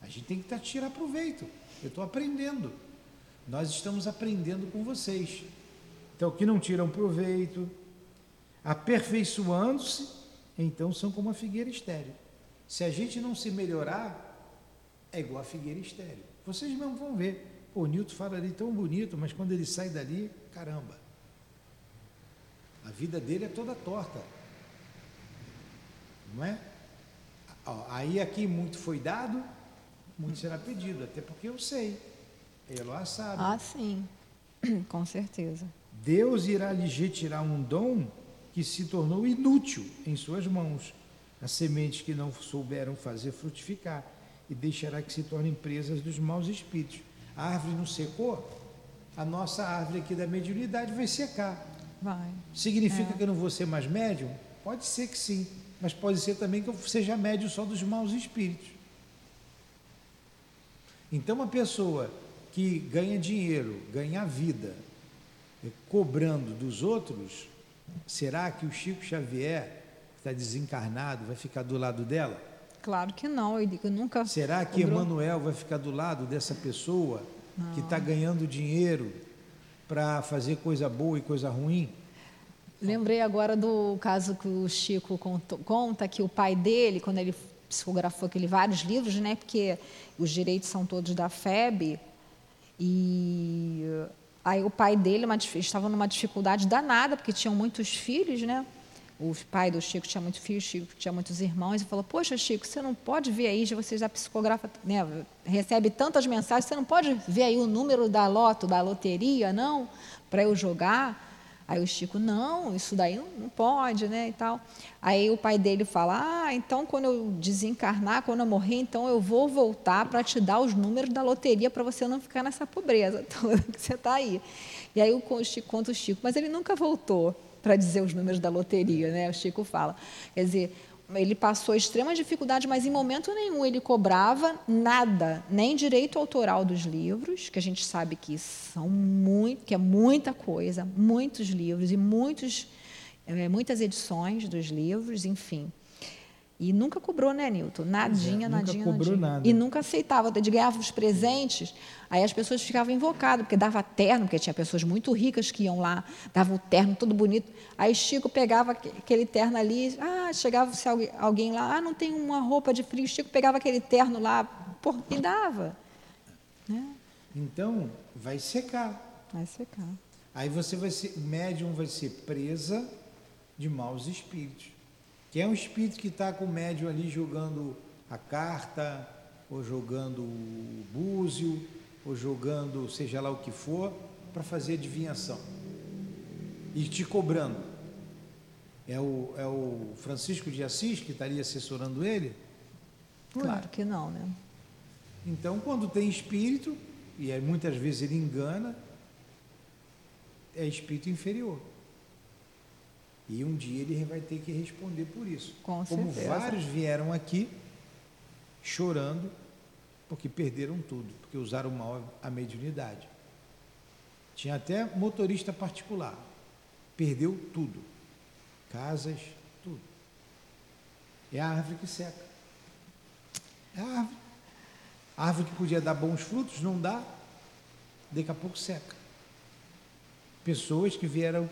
A gente tem que tá, tirar proveito. Eu estou aprendendo. Nós estamos aprendendo com vocês. Então, que não tiram proveito, aperfeiçoando-se, então são como a figueira estéreo. Se a gente não se melhorar, é igual a figueira estéreo. Vocês mesmo vão ver. Pô, o Newton fala ali tão bonito, mas quando ele sai dali, caramba. A vida dele é toda torta. Não é? Aí aqui muito foi dado, muito será pedido, até porque eu sei. Eloá sabe. Ah, sim, [clears throat] com certeza. Deus irá lhes retirar um dom que se tornou inútil em suas mãos, as sementes que não souberam fazer frutificar, e deixará que se tornem presas dos maus espíritos. A árvore não secou, a nossa árvore aqui da mediunidade vai secar. Vai. Significa é. que eu não vou ser mais médium? Pode ser que sim, mas pode ser também que eu seja médium só dos maus espíritos. Então, uma pessoa que ganha dinheiro, ganha vida, eh, cobrando dos outros, será que o Chico Xavier, que está desencarnado, vai ficar do lado dela? Claro que não, eu nunca. Será que cobrou... Emmanuel vai ficar do lado dessa pessoa não. que está ganhando dinheiro para fazer coisa boa e coisa ruim? Lembrei agora do caso que o Chico conta, conta que o pai dele, quando ele psicografou aquele vários livros, né? Porque os direitos são todos da FEB e aí o pai dele uma, estava numa dificuldade danada porque tinham muitos filhos, né? O pai do Chico tinha muitos filhos, Chico tinha muitos irmãos e falou: Poxa, Chico, você não pode ver aí, você já psicografa, né? Recebe tantas mensagens, você não pode ver aí o número da loto, da loteria, não, para eu jogar. Aí o Chico, não, isso daí não, pode, né, e tal. Aí o pai dele fala, ah, então quando eu desencarnar, quando eu morrer, então eu vou voltar para te dar os números da loteria para você não ficar nessa pobreza [laughs] toda que você está aí. E aí o Chico conta o Chico, mas ele nunca voltou para dizer os números da loteria, né, o Chico fala. Quer dizer, ele passou extrema dificuldade, mas em momento nenhum ele cobrava nada, nem direito autoral dos livros, que a gente sabe que são muito, que é muita coisa, muitos livros e muitos, é, muitas edições dos livros, enfim. E nunca cobrou, né, Nilton? Nadinha, é, nadinha, nunca cobrou nadinha. Nada. E nunca aceitava. Ele ganhava os presentes, aí as pessoas ficavam invocadas, porque dava terno, porque tinha pessoas muito ricas que iam lá, dava o terno todo bonito. Aí Chico pegava aquele terno ali, ah, chegava se alguém lá, ah, não tem uma roupa de frio. Chico pegava aquele terno lá por, e dava. Né? Então, vai secar. Vai secar. Aí você vai ser, o médium vai ser presa de maus espíritos. Que é um espírito que está com o médium ali jogando a carta, ou jogando o búzio, ou jogando seja lá o que for, para fazer adivinhação. E te cobrando. É o, é o Francisco de Assis que estaria assessorando ele? Claro que não, né? Então, quando tem espírito, e muitas vezes ele engana, é espírito inferior. E um dia ele vai ter que responder por isso. Com Como certeza. vários vieram aqui chorando porque perderam tudo, porque usaram mal a mediunidade. Tinha até motorista particular. Perdeu tudo. Casas, tudo. É a árvore que seca. É a árvore. A árvore que podia dar bons frutos, não dá. Daqui a pouco seca. Pessoas que vieram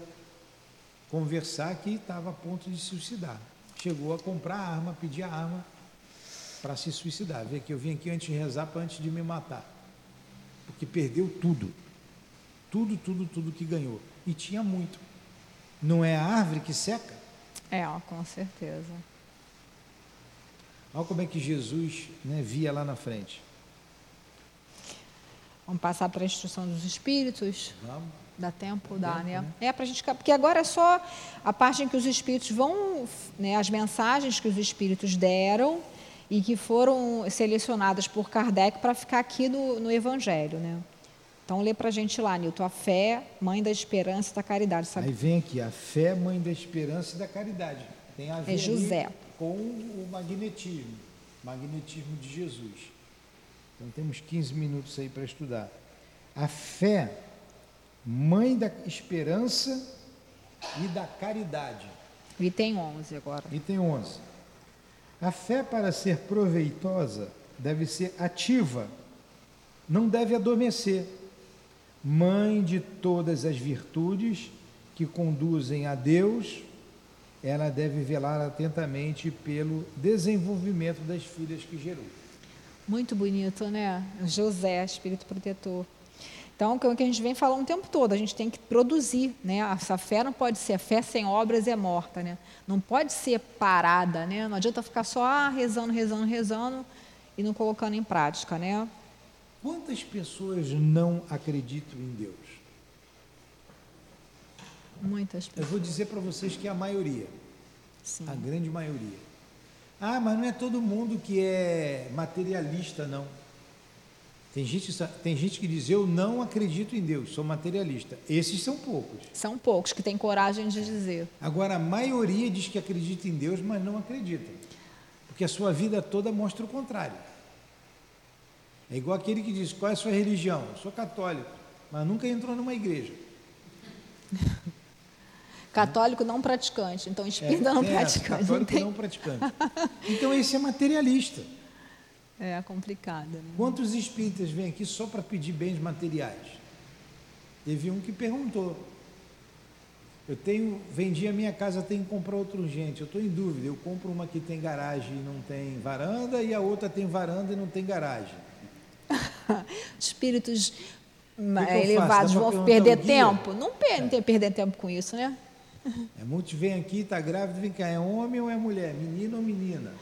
conversar que estava a ponto de suicidar. chegou a comprar arma, pedir arma para se suicidar. Vê que eu vim aqui antes de rezar para antes de me matar. Porque perdeu tudo. Tudo, tudo, tudo que ganhou. E tinha muito. Não é a árvore que seca? É, com certeza. Olha como é que Jesus né, via lá na frente. Vamos passar para a instrução dos espíritos? Vamos. Dá tempo? Dá, tempo, né? né? É para a gente. Porque agora é só a parte em que os espíritos vão. Né, as mensagens que os espíritos deram e que foram selecionadas por Kardec para ficar aqui no, no Evangelho, né? Então, lê para a gente lá, Nilton, a fé, mãe da esperança e da caridade. Sabe? Aí vem aqui, a fé, mãe da esperança e da caridade. Tem a ver é José. com o magnetismo, magnetismo de Jesus. Então, temos 15 minutos aí para estudar. A fé, mãe da esperança e da caridade. Item 11 agora. Item 11. A fé, para ser proveitosa, deve ser ativa, não deve adormecer mãe de todas as virtudes que conduzem a Deus, ela deve velar atentamente pelo desenvolvimento das filhas que gerou. Muito bonito, né? José, espírito protetor. Então, é o que a gente vem falando o tempo todo, a gente tem que produzir, né? Essa fé não pode ser, a fé sem obras é morta, né? Não pode ser parada, né? Não adianta ficar só ah, rezando, rezando, rezando e não colocando em prática, né? Quantas pessoas não acreditam em Deus? Muitas pessoas. Eu vou dizer para vocês que é a maioria. Sim. A grande maioria. Ah, mas não é todo mundo que é materialista, não. Tem gente, tem gente que diz, eu não acredito em Deus, sou materialista. Esses são poucos. São poucos que têm coragem de dizer. Agora, a maioria diz que acredita em Deus, mas não acredita. Porque a sua vida toda mostra o contrário. É igual aquele que diz: qual é a sua religião? Eu sou católico, mas nunca entrou numa igreja. [laughs] Católico não praticante, então espírita é, não é, praticante. Católico não, não praticante. Então esse é materialista. É complicado. Né? Quantos espíritas vêm aqui só para pedir bens materiais? Teve um que perguntou. Eu tenho, vendi a minha casa, tenho que comprar outra urgente. Eu estou em dúvida. Eu compro uma que tem garagem e não tem varanda, e a outra tem varanda e não tem garagem. [laughs] espíritos elevados vão perder tempo? Não perdem é. perder tempo com isso, né? É, muitos vêm aqui, está grávido, vem cá, é homem ou é mulher, menino ou menina?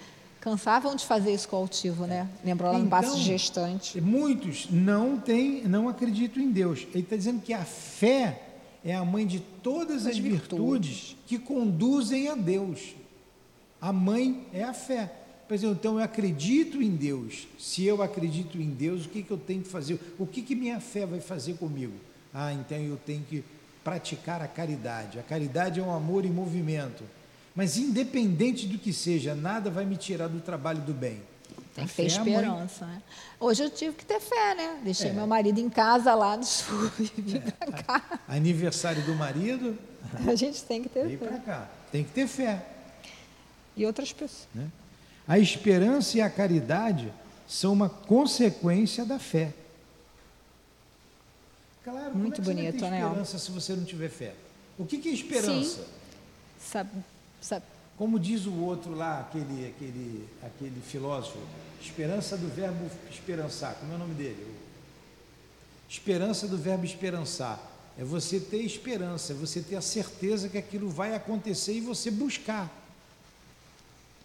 Cansavam de fazer isso com o altivo, né? Lembrou lá no então, passo gestante. Muitos não têm, não acreditam em Deus. Ele está dizendo que a fé é a mãe de todas as, as virtudes, virtudes que conduzem a Deus. A mãe é a fé. Por exemplo, então eu acredito em Deus. Se eu acredito em Deus, o que, que eu tenho que fazer? O que, que minha fé vai fazer comigo? Ah, então eu tenho que praticar a caridade. A caridade é um amor em movimento. Mas independente do que seja, nada vai me tirar do trabalho do bem. Tem que ter é esperança, né? Hoje eu tive que ter fé, né? Deixei é. meu marido em casa lá no sul [laughs] e vim é. para cá. Aniversário do marido. A gente tem que ter Vem fé. para cá. Tem que ter fé. E outras pessoas. Né? A esperança e a caridade são uma consequência da fé. Claro, muito como é bonito, você né? Esperança se você não tiver fé. O que, que é esperança? Sim. Sabe, sabe. Como diz o outro lá, aquele, aquele, aquele filósofo, esperança do verbo esperançar. Como é o nome dele? Esperança do verbo esperançar. É você ter esperança, é você ter a certeza que aquilo vai acontecer e você buscar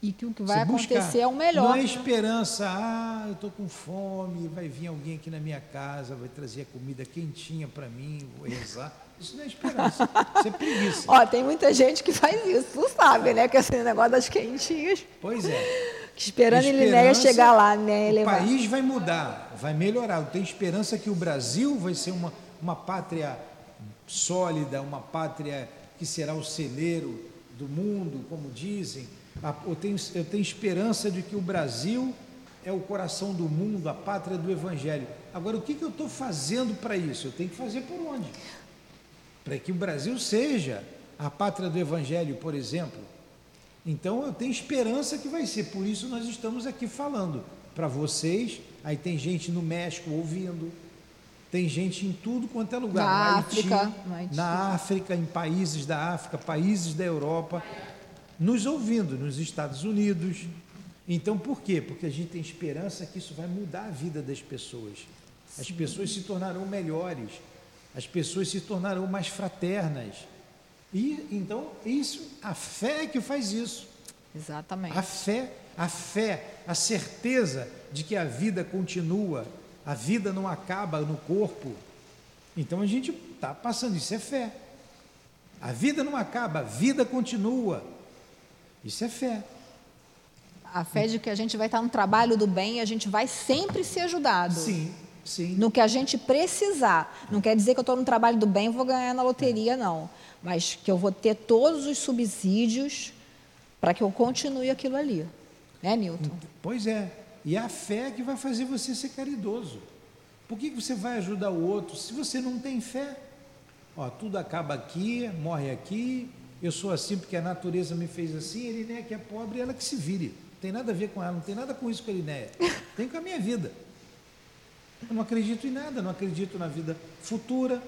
e que o que vai acontecer é o melhor. Não é esperança, ah, eu estou com fome, vai vir alguém aqui na minha casa, vai trazer a comida quentinha para mim, vou rezar. Isso não é esperança, isso é preguiça. [laughs] Ó, tem muita gente que faz isso, tu sabe, né? Que é esse negócio das quentinhas. Pois é. [laughs] Esperando Linéia chegar lá, né? O país vai mudar, vai melhorar. Eu tenho esperança que o Brasil vai ser uma, uma pátria sólida, uma pátria que será o celeiro do mundo, como dizem eu tenho, eu tenho esperança de que o Brasil é o coração do mundo, a pátria do Evangelho. Agora, o que, que eu estou fazendo para isso? Eu tenho que fazer por onde? Para que o Brasil seja a pátria do Evangelho, por exemplo. Então, eu tenho esperança que vai ser. Por isso, nós estamos aqui falando para vocês. Aí tem gente no México ouvindo, tem gente em tudo quanto é lugar. Na África, Haiti, na África, em países da África, países da Europa nos ouvindo nos Estados Unidos. Então, por quê? Porque a gente tem esperança que isso vai mudar a vida das pessoas. As pessoas se tornarão melhores, as pessoas se tornarão mais fraternas. E então, isso, a fé é que faz isso. Exatamente. A fé, a fé, a certeza de que a vida continua, a vida não acaba no corpo. Então a gente está passando, isso é fé. A vida não acaba, a vida continua. Isso é fé. A fé de que a gente vai estar no trabalho do bem e a gente vai sempre ser ajudado. Sim, sim. No que a gente precisar. Não quer dizer que eu estou no trabalho do bem e vou ganhar na loteria, não. Mas que eu vou ter todos os subsídios para que eu continue aquilo ali. Né, Newton? Pois é. E é a fé que vai fazer você ser caridoso. Por que você vai ajudar o outro se você não tem fé? Ó, tudo acaba aqui, morre aqui, eu sou assim porque a natureza me fez assim, Elinéia que é pobre, ela que se vire. Não tem nada a ver com ela, não tem nada com isso com a Elinéia. [laughs] Tem com a minha vida. Eu não acredito em nada, não acredito na vida futura.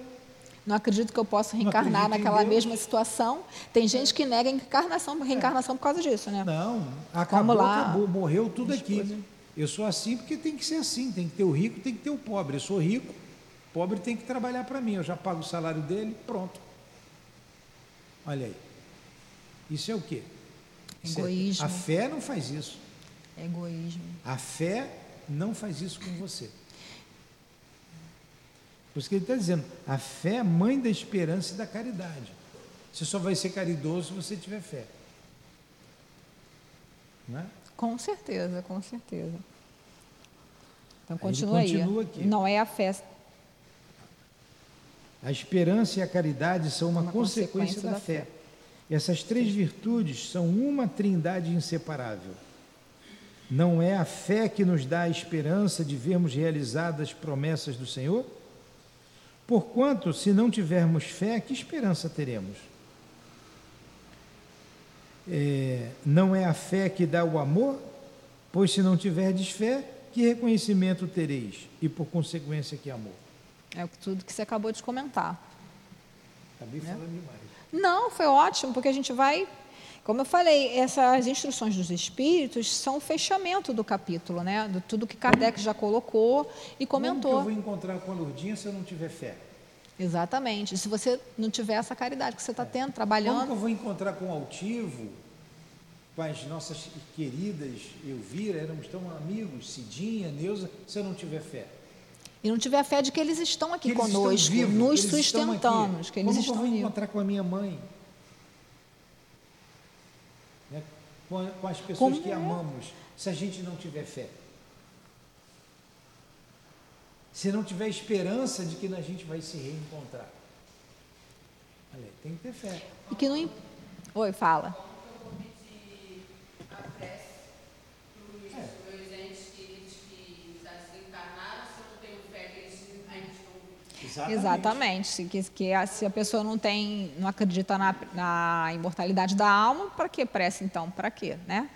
Não acredito que eu possa reencarnar naquela mesma situação. Tem gente que nega a encarnação, reencarnação por causa disso, né? Não, acabou, lá, acabou, morreu tudo aqui. Eu sou assim porque tem que ser assim, tem que ter o rico, tem que ter o pobre. Eu sou rico, pobre tem que trabalhar para mim, eu já pago o salário dele, pronto. Olha aí. Isso é o quê? Isso Egoísmo. É, a fé não faz isso. Egoísmo. A fé não faz isso com você. Por isso que ele está dizendo, a fé é mãe da esperança e da caridade. Você só vai ser caridoso se você tiver fé. Não é? Com certeza, com certeza. Então continua aí. Continua aí. Aqui. Não é a fé. A esperança e a caridade são uma, uma consequência, consequência, da, da fé. fé. Essas três virtudes são uma trindade inseparável. Não é a fé que nos dá a esperança de vermos realizadas as promessas do Senhor? Porquanto, se não tivermos fé, que esperança teremos? É, não é a fé que dá o amor? Pois se não tiverdes fé, que reconhecimento tereis? E por consequência, que amor? É tudo que você acabou de comentar. Acabei né? falando demais. Não, foi ótimo, porque a gente vai. Como eu falei, essas instruções dos espíritos são o fechamento do capítulo, né? De tudo que Kardec já colocou e comentou. Como que eu vou encontrar com a Lourdinha se eu não tiver fé? Exatamente. Se você não tiver essa caridade que você está tendo, trabalhando. Como que eu vou encontrar com o altivo, com as nossas queridas Elvira, éramos tão amigos, Cidinha, Neuza, se eu não tiver fé? E não tiver fé de que eles estão aqui que conosco, estão vivos, nos sustentando, que eles Como estão eu vou encontrar com a minha mãe? Né? Com, com, as pessoas Como que é? amamos, se a gente não tiver fé? Se não tiver esperança de que a gente vai se reencontrar? Olha, tem que ter fé. E que não. Oi, fala. Exatamente. Exatamente. Que, que se a pessoa não tem, não acredita na, na imortalidade da alma, para que pressa então? Para quê, né?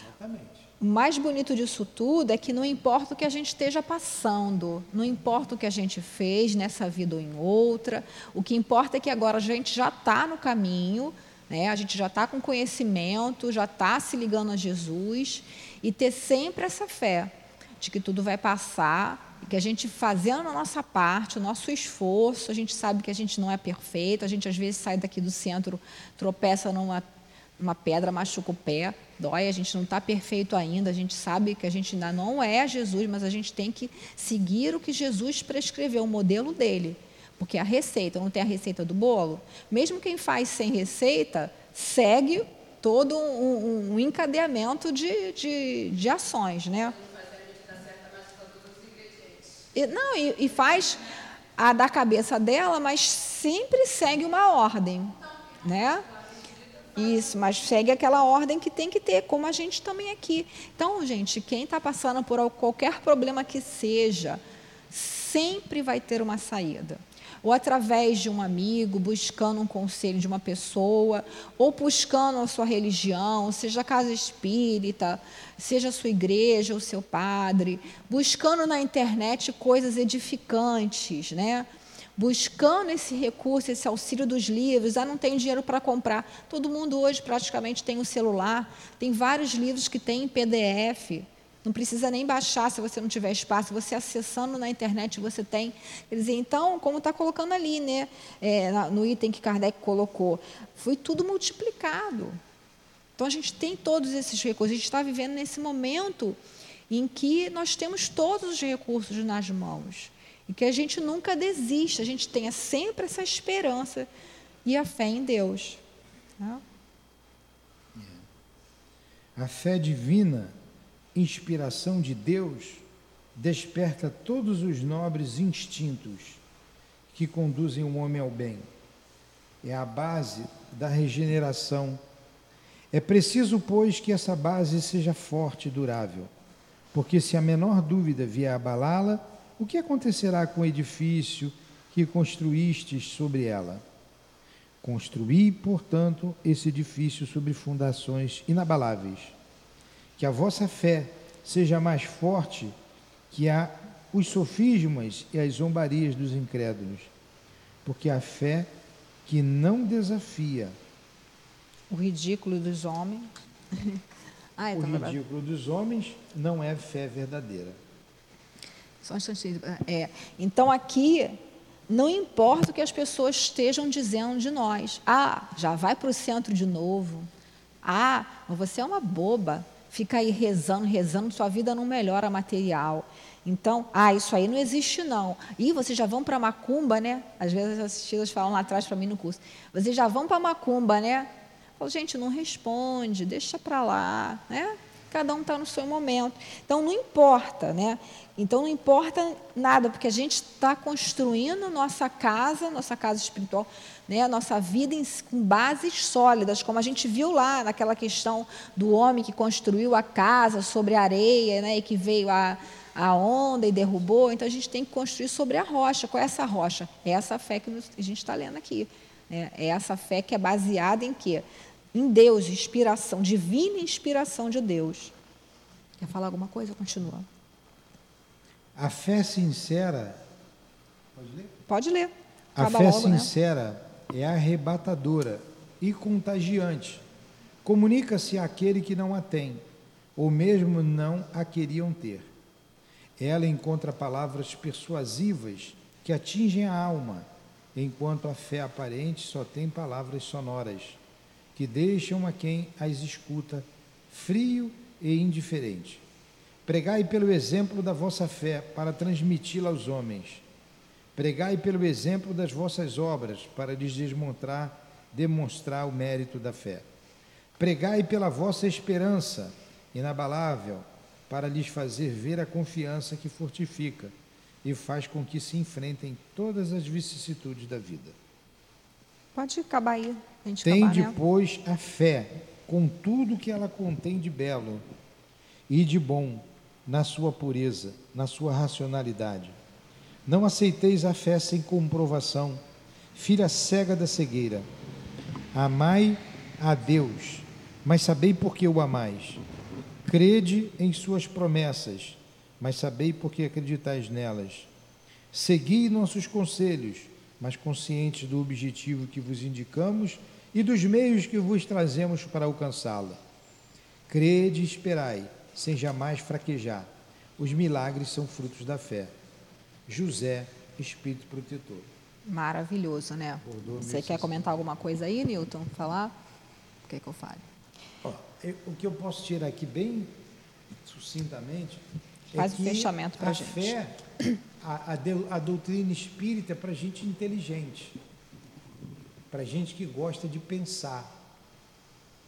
Exatamente. O mais bonito disso tudo é que não importa o que a gente esteja passando, não importa o que a gente fez nessa vida ou em outra, o que importa é que agora a gente já está no caminho, né? a gente já está com conhecimento, já está se ligando a Jesus e ter sempre essa fé de que tudo vai passar que a gente fazendo a nossa parte, o nosso esforço, a gente sabe que a gente não é perfeito, a gente às vezes sai daqui do centro, tropeça numa, pedra, machuca o pé, dói, a gente não está perfeito ainda, a gente sabe que a gente ainda não é Jesus, mas a gente tem que seguir o que Jesus prescreveu, o modelo dele. Porque a receita, não tem a receita do bolo? Mesmo quem faz sem receita, segue todo um, um encadeamento de, de, de ações, né? E, não, e, e faz a da cabeça dela, mas sempre segue uma ordem, né? Isso, mas segue aquela ordem que tem que ter, como a gente também aqui. Então, gente, quem está passando por qualquer problema que seja, sempre vai ter uma saída ou através de um amigo, buscando um conselho de uma pessoa, ou buscando a sua religião, seja a casa espírita, seja a sua igreja, o seu padre, buscando na internet coisas edificantes, né? buscando esse recurso, esse auxílio dos livros. Ah, não tenho dinheiro para comprar. Todo mundo hoje praticamente tem um celular, tem vários livros que tem em PDF. Não precisa nem baixar se você não tiver espaço, você acessando na internet você tem. Quer dizer, então, como está colocando ali, né, é, no item que Kardec colocou, foi tudo multiplicado. Então a gente tem todos esses recursos. A gente está vivendo nesse momento em que nós temos todos os recursos nas mãos e que a gente nunca desista, a gente tenha sempre essa esperança e a fé em Deus. Né? A fé divina, inspiração de Deus, desperta todos os nobres instintos que conduzem o homem ao bem. É a base da regeneração. É preciso, pois, que essa base seja forte e durável, porque se a menor dúvida vier abalá-la, o que acontecerá com o edifício que construístes sobre ela? Construí, portanto, esse edifício sobre fundações inabaláveis. Que a vossa fé seja mais forte que a, os sofismas e as zombarias dos incrédulos, porque a fé que não desafia o ridículo dos homens. [laughs] ah, o ridículo dos homens não é fé verdadeira. Só um instantinho. É, então, aqui, não importa o que as pessoas estejam dizendo de nós. Ah, já vai para o centro de novo. Ah, mas você é uma boba. Fica aí rezando, rezando, sua vida não melhora material. Então, ah, isso aí não existe não. E vocês já vão para Macumba, né? Às vezes as assistidas falam lá atrás para mim no curso. Vocês já vão para Macumba, né? Eu falo, gente, não responde, deixa para lá, né? Cada um está no seu momento. Então, não importa, né? Então, não importa nada, porque a gente está construindo nossa casa, nossa casa espiritual, né? nossa vida em, com bases sólidas, como a gente viu lá naquela questão do homem que construiu a casa sobre a areia, né? e que veio a, a onda e derrubou. Então, a gente tem que construir sobre a rocha. Qual é essa rocha? É essa fé que a gente está lendo aqui. Né? É essa fé que é baseada em quê? Em Deus, inspiração, divina inspiração de Deus. Quer falar alguma coisa? Continua. A fé sincera. Pode ler? Pode ler. Acaba a fé logo, né? sincera né? é arrebatadora e contagiante. Comunica-se àquele que não a tem, ou mesmo não a queriam ter. Ela encontra palavras persuasivas que atingem a alma, enquanto a fé aparente só tem palavras sonoras que deixam a quem as escuta frio e indiferente. Pregai pelo exemplo da vossa fé para transmiti-la aos homens. Pregai pelo exemplo das vossas obras para lhes desmontar, demonstrar o mérito da fé. Pregai pela vossa esperança inabalável para lhes fazer ver a confiança que fortifica e faz com que se enfrentem todas as vicissitudes da vida. Pode acabar aí. Tem depois a fé, com tudo que ela contém de belo e de bom na sua pureza, na sua racionalidade. Não aceiteis a fé sem comprovação, filha cega da cegueira. Amai a Deus, mas sabei por que o amais. Crede em suas promessas, mas sabei por que acreditais nelas. Segui nossos conselhos, mas conscientes do objetivo que vos indicamos e dos meios que vos trazemos para alcançá-la. Crede e esperai, sem jamais fraquejar. Os milagres são frutos da fé. José, Espírito Protetor. Maravilhoso, né? Você quer comentar alguma coisa aí, Newton? Falar? O que, é que eu eu, o que eu posso tirar aqui bem sucintamente Faz é o fechamento para a gente. Fé a, a, a doutrina espírita é para gente inteligente, para gente que gosta de pensar.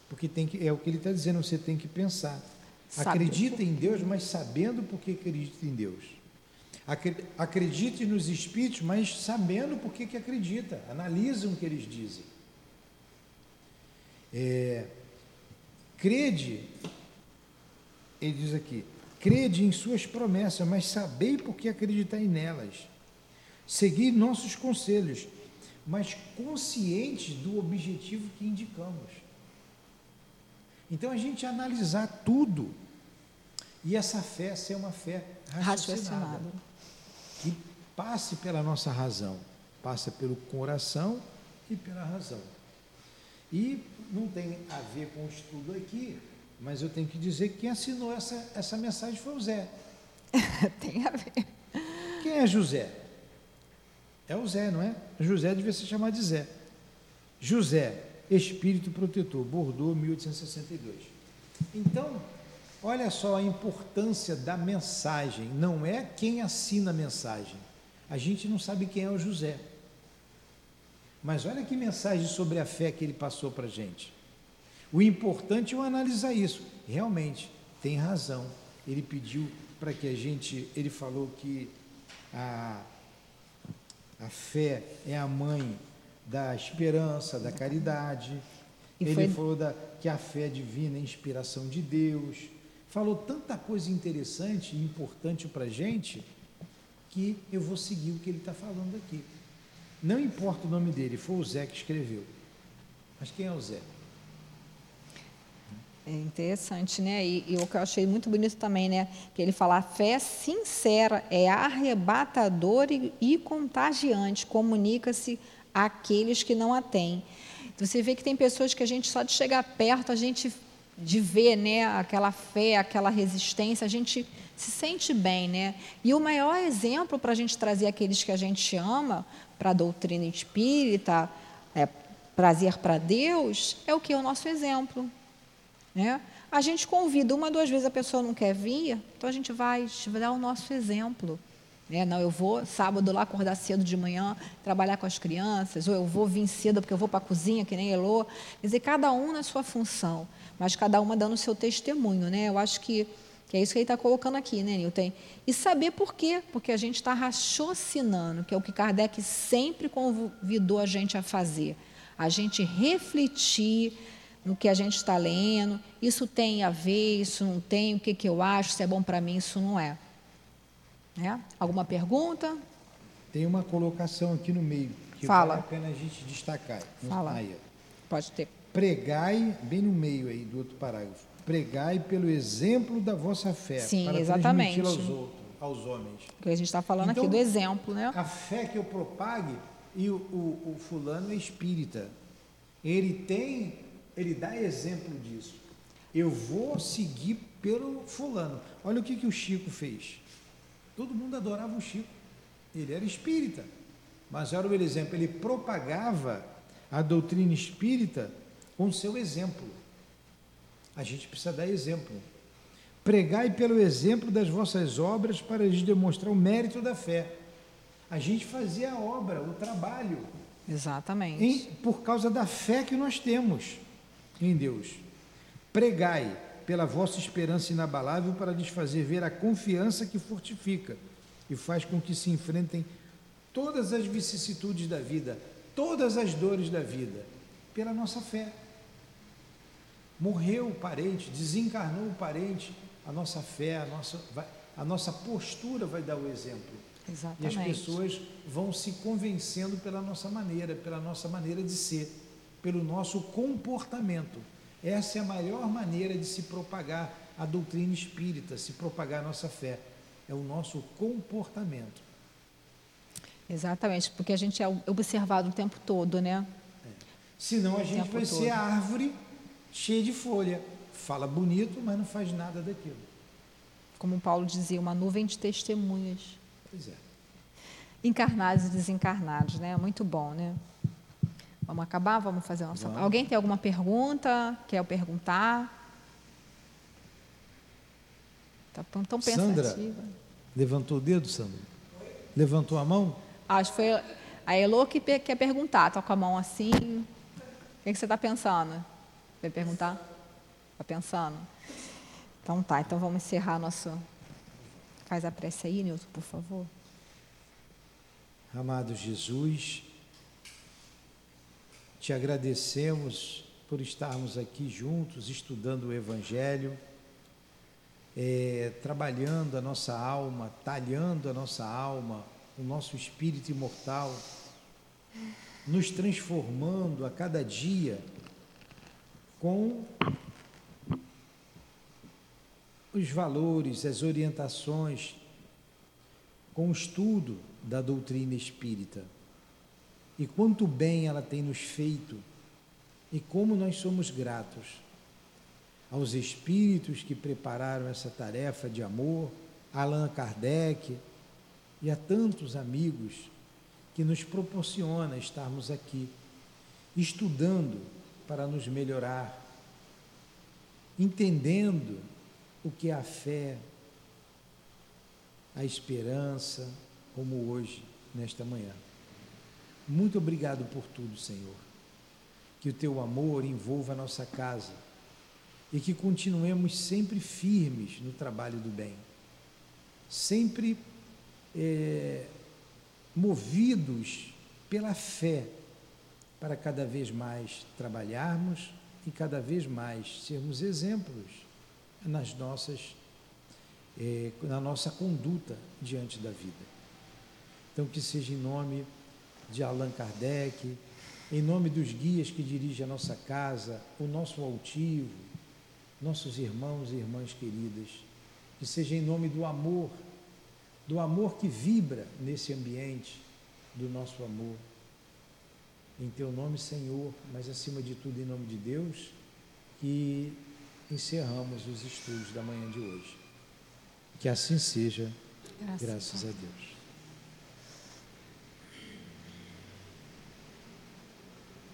Porque tem que, é o que ele está dizendo, você tem que pensar. Acredita em Deus, mas sabendo por que acredita em Deus. Acredite nos espíritos, mas sabendo por que, que acredita. Analisam o que eles dizem. É, crede, ele diz aqui, Crede em suas promessas, mas sabei por que acreditai nelas. Segui nossos conselhos, mas conscientes do objetivo que indicamos. Então a gente analisar tudo e essa fé ser uma fé raciocinada, que passe pela nossa razão. passa pelo coração e pela razão. E não tem a ver com o estudo aqui, mas eu tenho que dizer que quem assinou essa, essa mensagem foi o Zé. [laughs] tem a ver. Quem é José? É o Zé, não é? José devia se chamar de Zé. José, Espírito Protetor, Bordeaux, 1862. Então, olha só a importância da mensagem. Não é quem assina a mensagem. A gente não sabe quem é o José. Mas olha que mensagem sobre a fé que ele passou para a gente. O importante é eu analisar isso. Realmente, tem razão. Ele pediu para que a gente, ele falou que a, a fé é a mãe da esperança, da caridade. E ele foi... falou da, que a fé divina é inspiração de Deus. Falou tanta coisa interessante e importante para a gente que eu vou seguir o que ele está falando aqui. Não importa o nome dele, foi o Zé que escreveu. Mas quem é o Zé? É interessante, né? E, e, o que eu achei muito bonito também, né? Que ele fala: a fé sincera é arrebatadora e, e contagiante, comunica-se àqueles que não a têm. Então, você vê que tem pessoas que a gente, só de chegar perto, a gente, de ver né, aquela fé, aquela resistência, a gente se sente bem, né? E o maior exemplo para a gente trazer aqueles que a gente ama para a doutrina espírita, é, prazer para Deus, é o que? O nosso exemplo. Né? A gente convida uma, duas vezes a pessoa não quer vir, então a gente vai dar o nosso exemplo. Né? Não, eu vou sábado lá acordar cedo de manhã, trabalhar com as crianças, ou eu vou vir cedo porque eu vou para a cozinha, que nem Elô. Quer dizer, cada um na sua função, mas cada uma dando o seu testemunho. Né? Eu acho que que é isso que ele está colocando aqui, né, Nilton? E saber por quê, porque a gente está raciocinando, que é o que Kardec sempre convidou a gente a fazer. A gente refletir no que a gente está lendo, isso tem a ver, isso não tem, o que, que eu acho, se é bom para mim, isso não é. é. Alguma pergunta? Tem uma colocação aqui no meio, que Fala. vale a pena a gente destacar. Fala. Aí, Pode ter. Pregai, bem no meio aí do outro parágrafo pregai pelo exemplo da vossa fé, Sim, para exatamente. aos outros, aos homens. Que a gente está falando então, aqui do exemplo, né? A fé que eu propague, e o, o, o fulano é espírita, ele tem, ele dá exemplo disso. Eu vou seguir pelo fulano. Olha o que, que o Chico fez. Todo mundo adorava o Chico. Ele era espírita. Mas era o exemplo, ele propagava a doutrina espírita com seu exemplo. A gente precisa dar exemplo. Pregai pelo exemplo das vossas obras para lhes demonstrar o mérito da fé. A gente fazia a obra, o trabalho. Exatamente. Em, por causa da fé que nós temos em Deus. Pregai pela vossa esperança inabalável para lhes fazer ver a confiança que fortifica e faz com que se enfrentem todas as vicissitudes da vida, todas as dores da vida, pela nossa fé morreu o parente, desencarnou o parente, a nossa fé, a nossa, a nossa postura vai dar o exemplo. Exatamente. E as pessoas vão se convencendo pela nossa maneira, pela nossa maneira de ser, pelo nosso comportamento. Essa é a maior maneira de se propagar a doutrina espírita, se propagar a nossa fé. É o nosso comportamento. Exatamente, porque a gente é observado o tempo todo, né? É. Senão a gente vai todo. ser a árvore cheia de folha. Fala bonito, mas não faz nada daquilo. Como Paulo dizia, uma nuvem de testemunhas. Pois é. Encarnados e desencarnados, né? Muito bom, né? Vamos acabar? Vamos fazer nossa. Vamos. Alguém tem alguma pergunta? Quer perguntar? Está tão, tão pensativa. Sandra, levantou o dedo, Sandra? Levantou a mão? Acho que foi a Elo que quer perguntar. Está com a mão assim. O que, que você está pensando? Vai perguntar? Está pensando? Então tá, então vamos encerrar nosso. Faz a prece aí, Nilton, por favor. Amado Jesus, te agradecemos por estarmos aqui juntos, estudando o Evangelho, é, trabalhando a nossa alma, talhando a nossa alma, o nosso espírito imortal, nos transformando a cada dia com os valores, as orientações, com o estudo da doutrina espírita. E quanto bem ela tem nos feito e como nós somos gratos aos espíritos que prepararam essa tarefa de amor, Allan Kardec e a tantos amigos que nos proporciona estarmos aqui estudando para nos melhorar, entendendo o que é a fé, a esperança, como hoje, nesta manhã. Muito obrigado por tudo, Senhor. Que o teu amor envolva a nossa casa e que continuemos sempre firmes no trabalho do bem, sempre é, movidos pela fé, para cada vez mais trabalharmos e cada vez mais sermos exemplos nas nossas, é, na nossa conduta diante da vida. Então, que seja em nome de Allan Kardec, em nome dos guias que dirigem a nossa casa, o nosso altivo, nossos irmãos e irmãs queridas, que seja em nome do amor, do amor que vibra nesse ambiente, do nosso amor. Em teu nome, Senhor, mas acima de tudo em nome de Deus, que encerramos os estudos da manhã de hoje. Que assim seja, graças, graças a Deus.